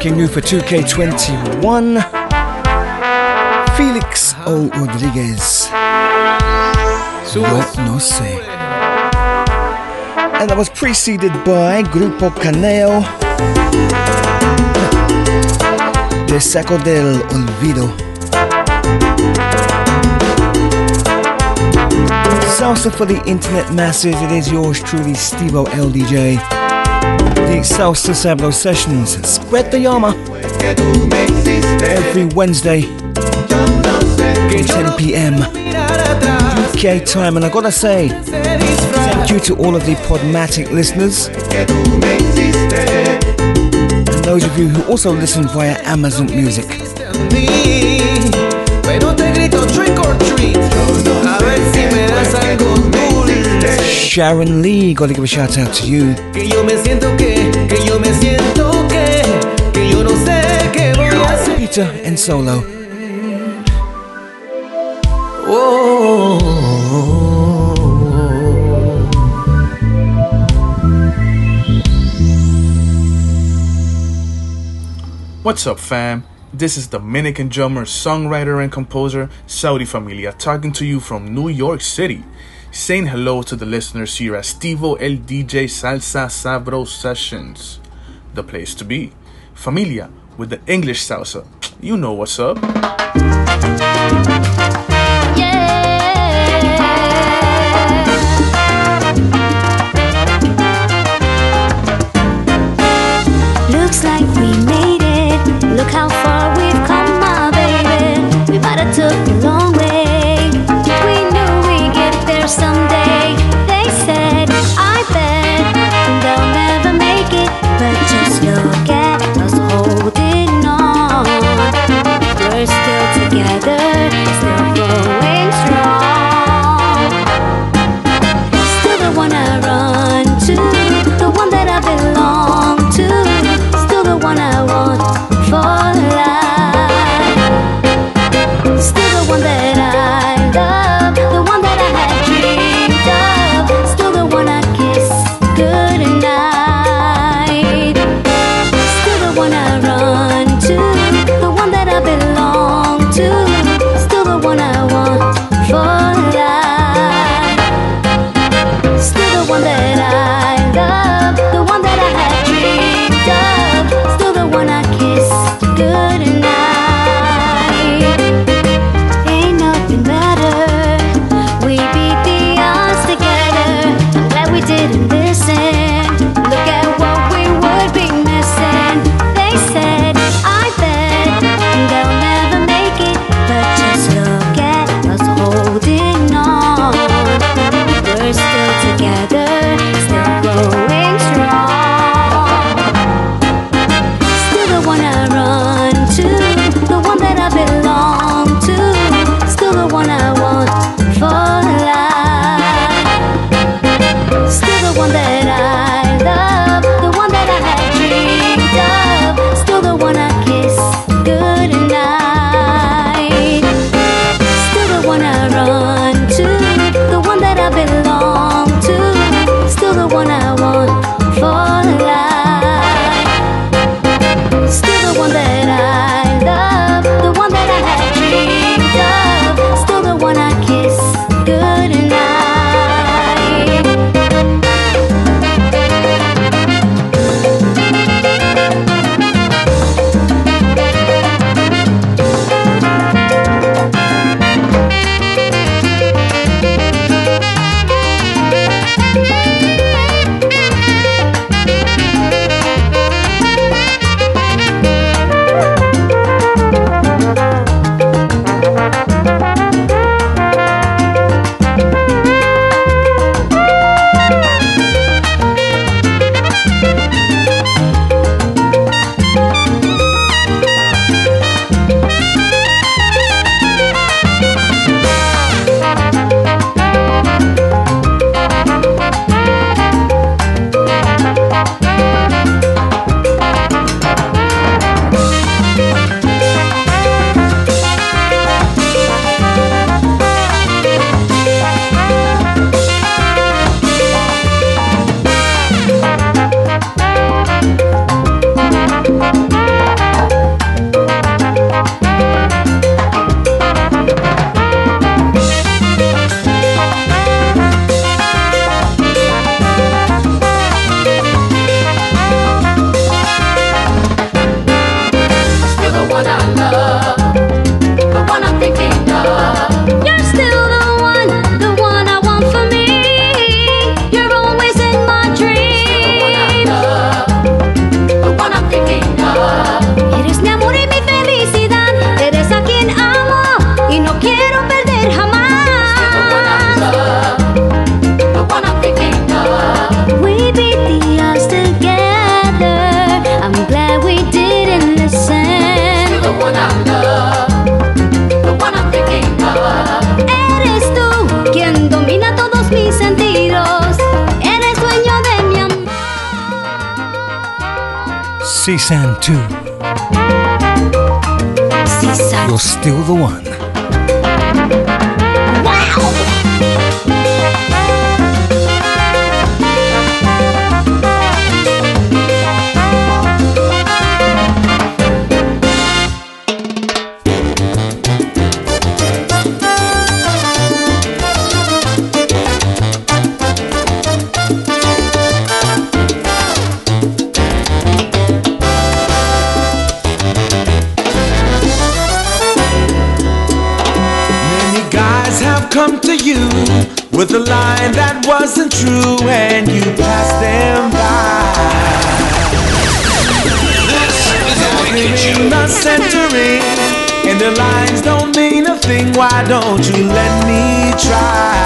hiciste. New for 2K21. Felix O. Rodriguez. Yo no sé. And that was preceded by Grupo Caneo. De Saco del Olvido. Salsa for the internet masses. It is yours truly, Stevo LDJ. The Salsa Sablo sessions. The Yama. Every Wednesday. 10 p.m. UK time. And I gotta say, thank you to all of the Podmatic listeners. And those of you who also listen via Amazon Music. Sharon Lee, gotta give a shout out to you. Peter and Solo. What's up, fam? This is Dominican drummer, songwriter, and composer Saudi Familia talking to you from New York City. Saying hello to the listeners here at Stevo El DJ Salsa Sabro Sessions. The place to be. Familia with the English salsa. You know what's up. To you with a line that wasn't true and you passed them by. This is the centering and their lines don't mean a thing. Why don't you let me try?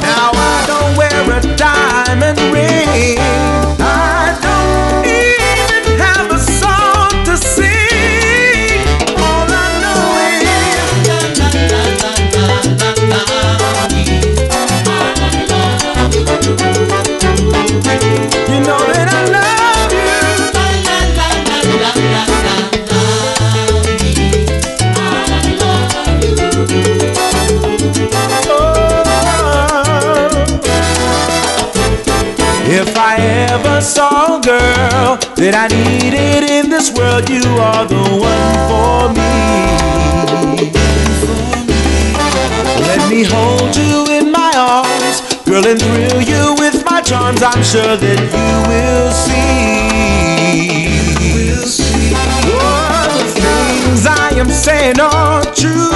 Now I don't wear a diamond ring. Ever saw girl that I needed in this world, you are the one for me. Let me hold you in my arms, girl, and thrill you with my charms. I'm sure that you will see. Oh, the things I am saying are true.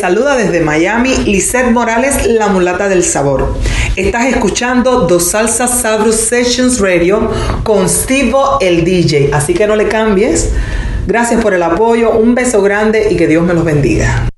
Saluda desde Miami Lisette Morales, la mulata del sabor. Estás escuchando Dos Salsas Sabrus Sessions Radio con Stevo el DJ, así que no le cambies. Gracias por el apoyo, un beso grande y que Dios me los bendiga.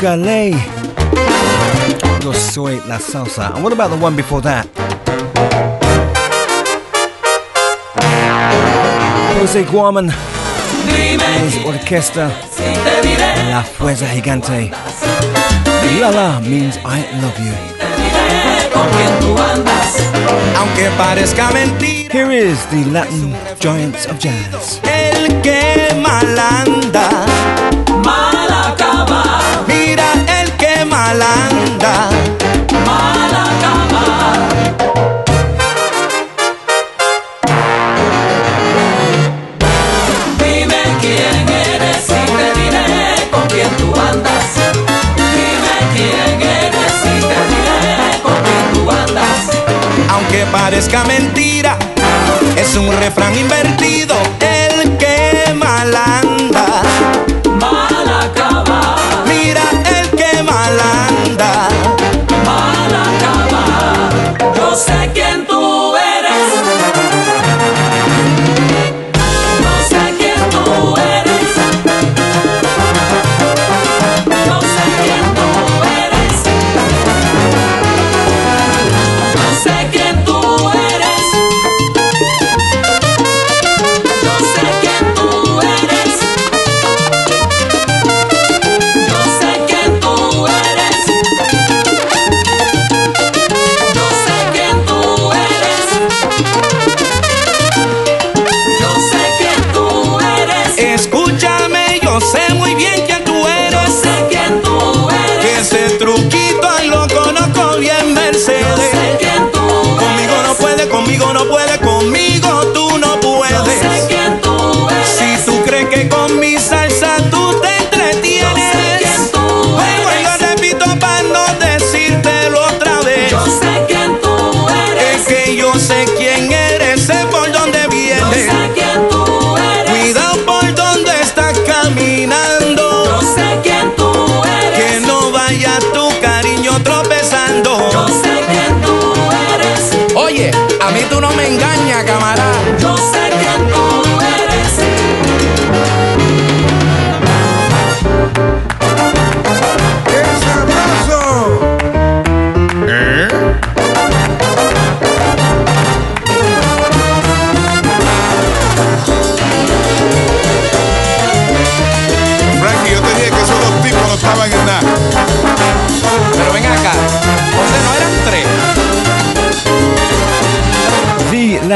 Galé. Yo soy la salsa. And what about the one before that? Jose Guaman and his orchestra La Fuerza Gigante. La la means I love you. Here is the Latin giants of jazz. El que malanda. Mala cama. Dime quién eres y te diré con quién tú andas. Dime quién eres y te diré con quién tú andas. Aunque parezca mentira.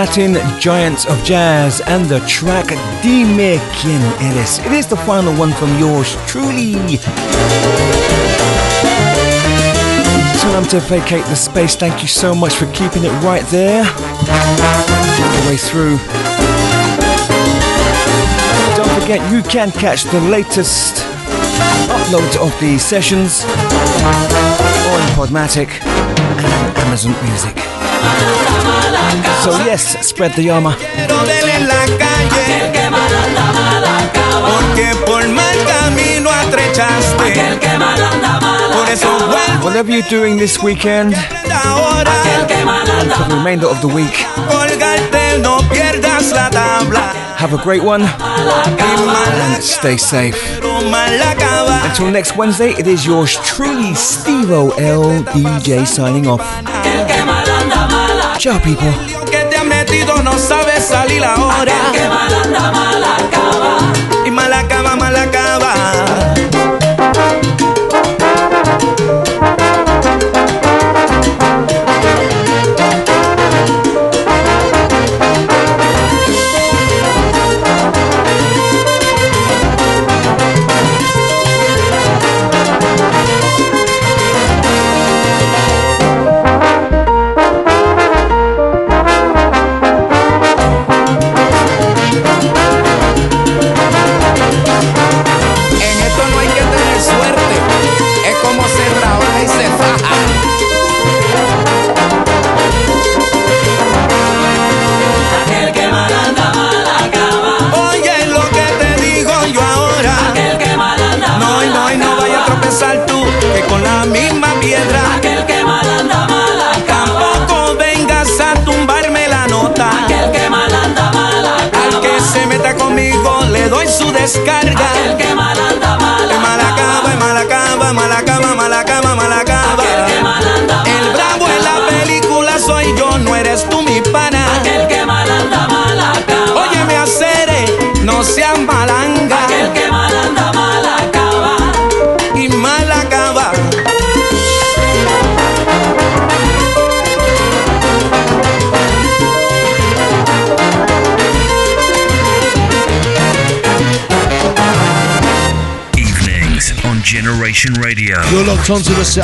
Latin giants of jazz and the track Dime Quien Eres. It is the final one from yours truly. Time to vacate the space. Thank you so much for keeping it right there. All the way through. Don't forget, you can catch the latest upload of these sessions on Podmatic and Amazon Music. So yes, spread the yama. Whatever you're doing this weekend, for the remainder of the week, have a great one. And stay safe. Until next Wednesday, it is yours truly, Steve O L DJ signing off. Chao, people. que te has metido no sabes salir ahora. Que mala anda, mala acaba. Y mala acaba, mala acaba. You're locked onto the with.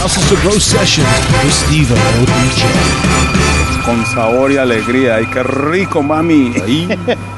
Con sabor y alegría. ¡Ay, qué rico, mami! [laughs]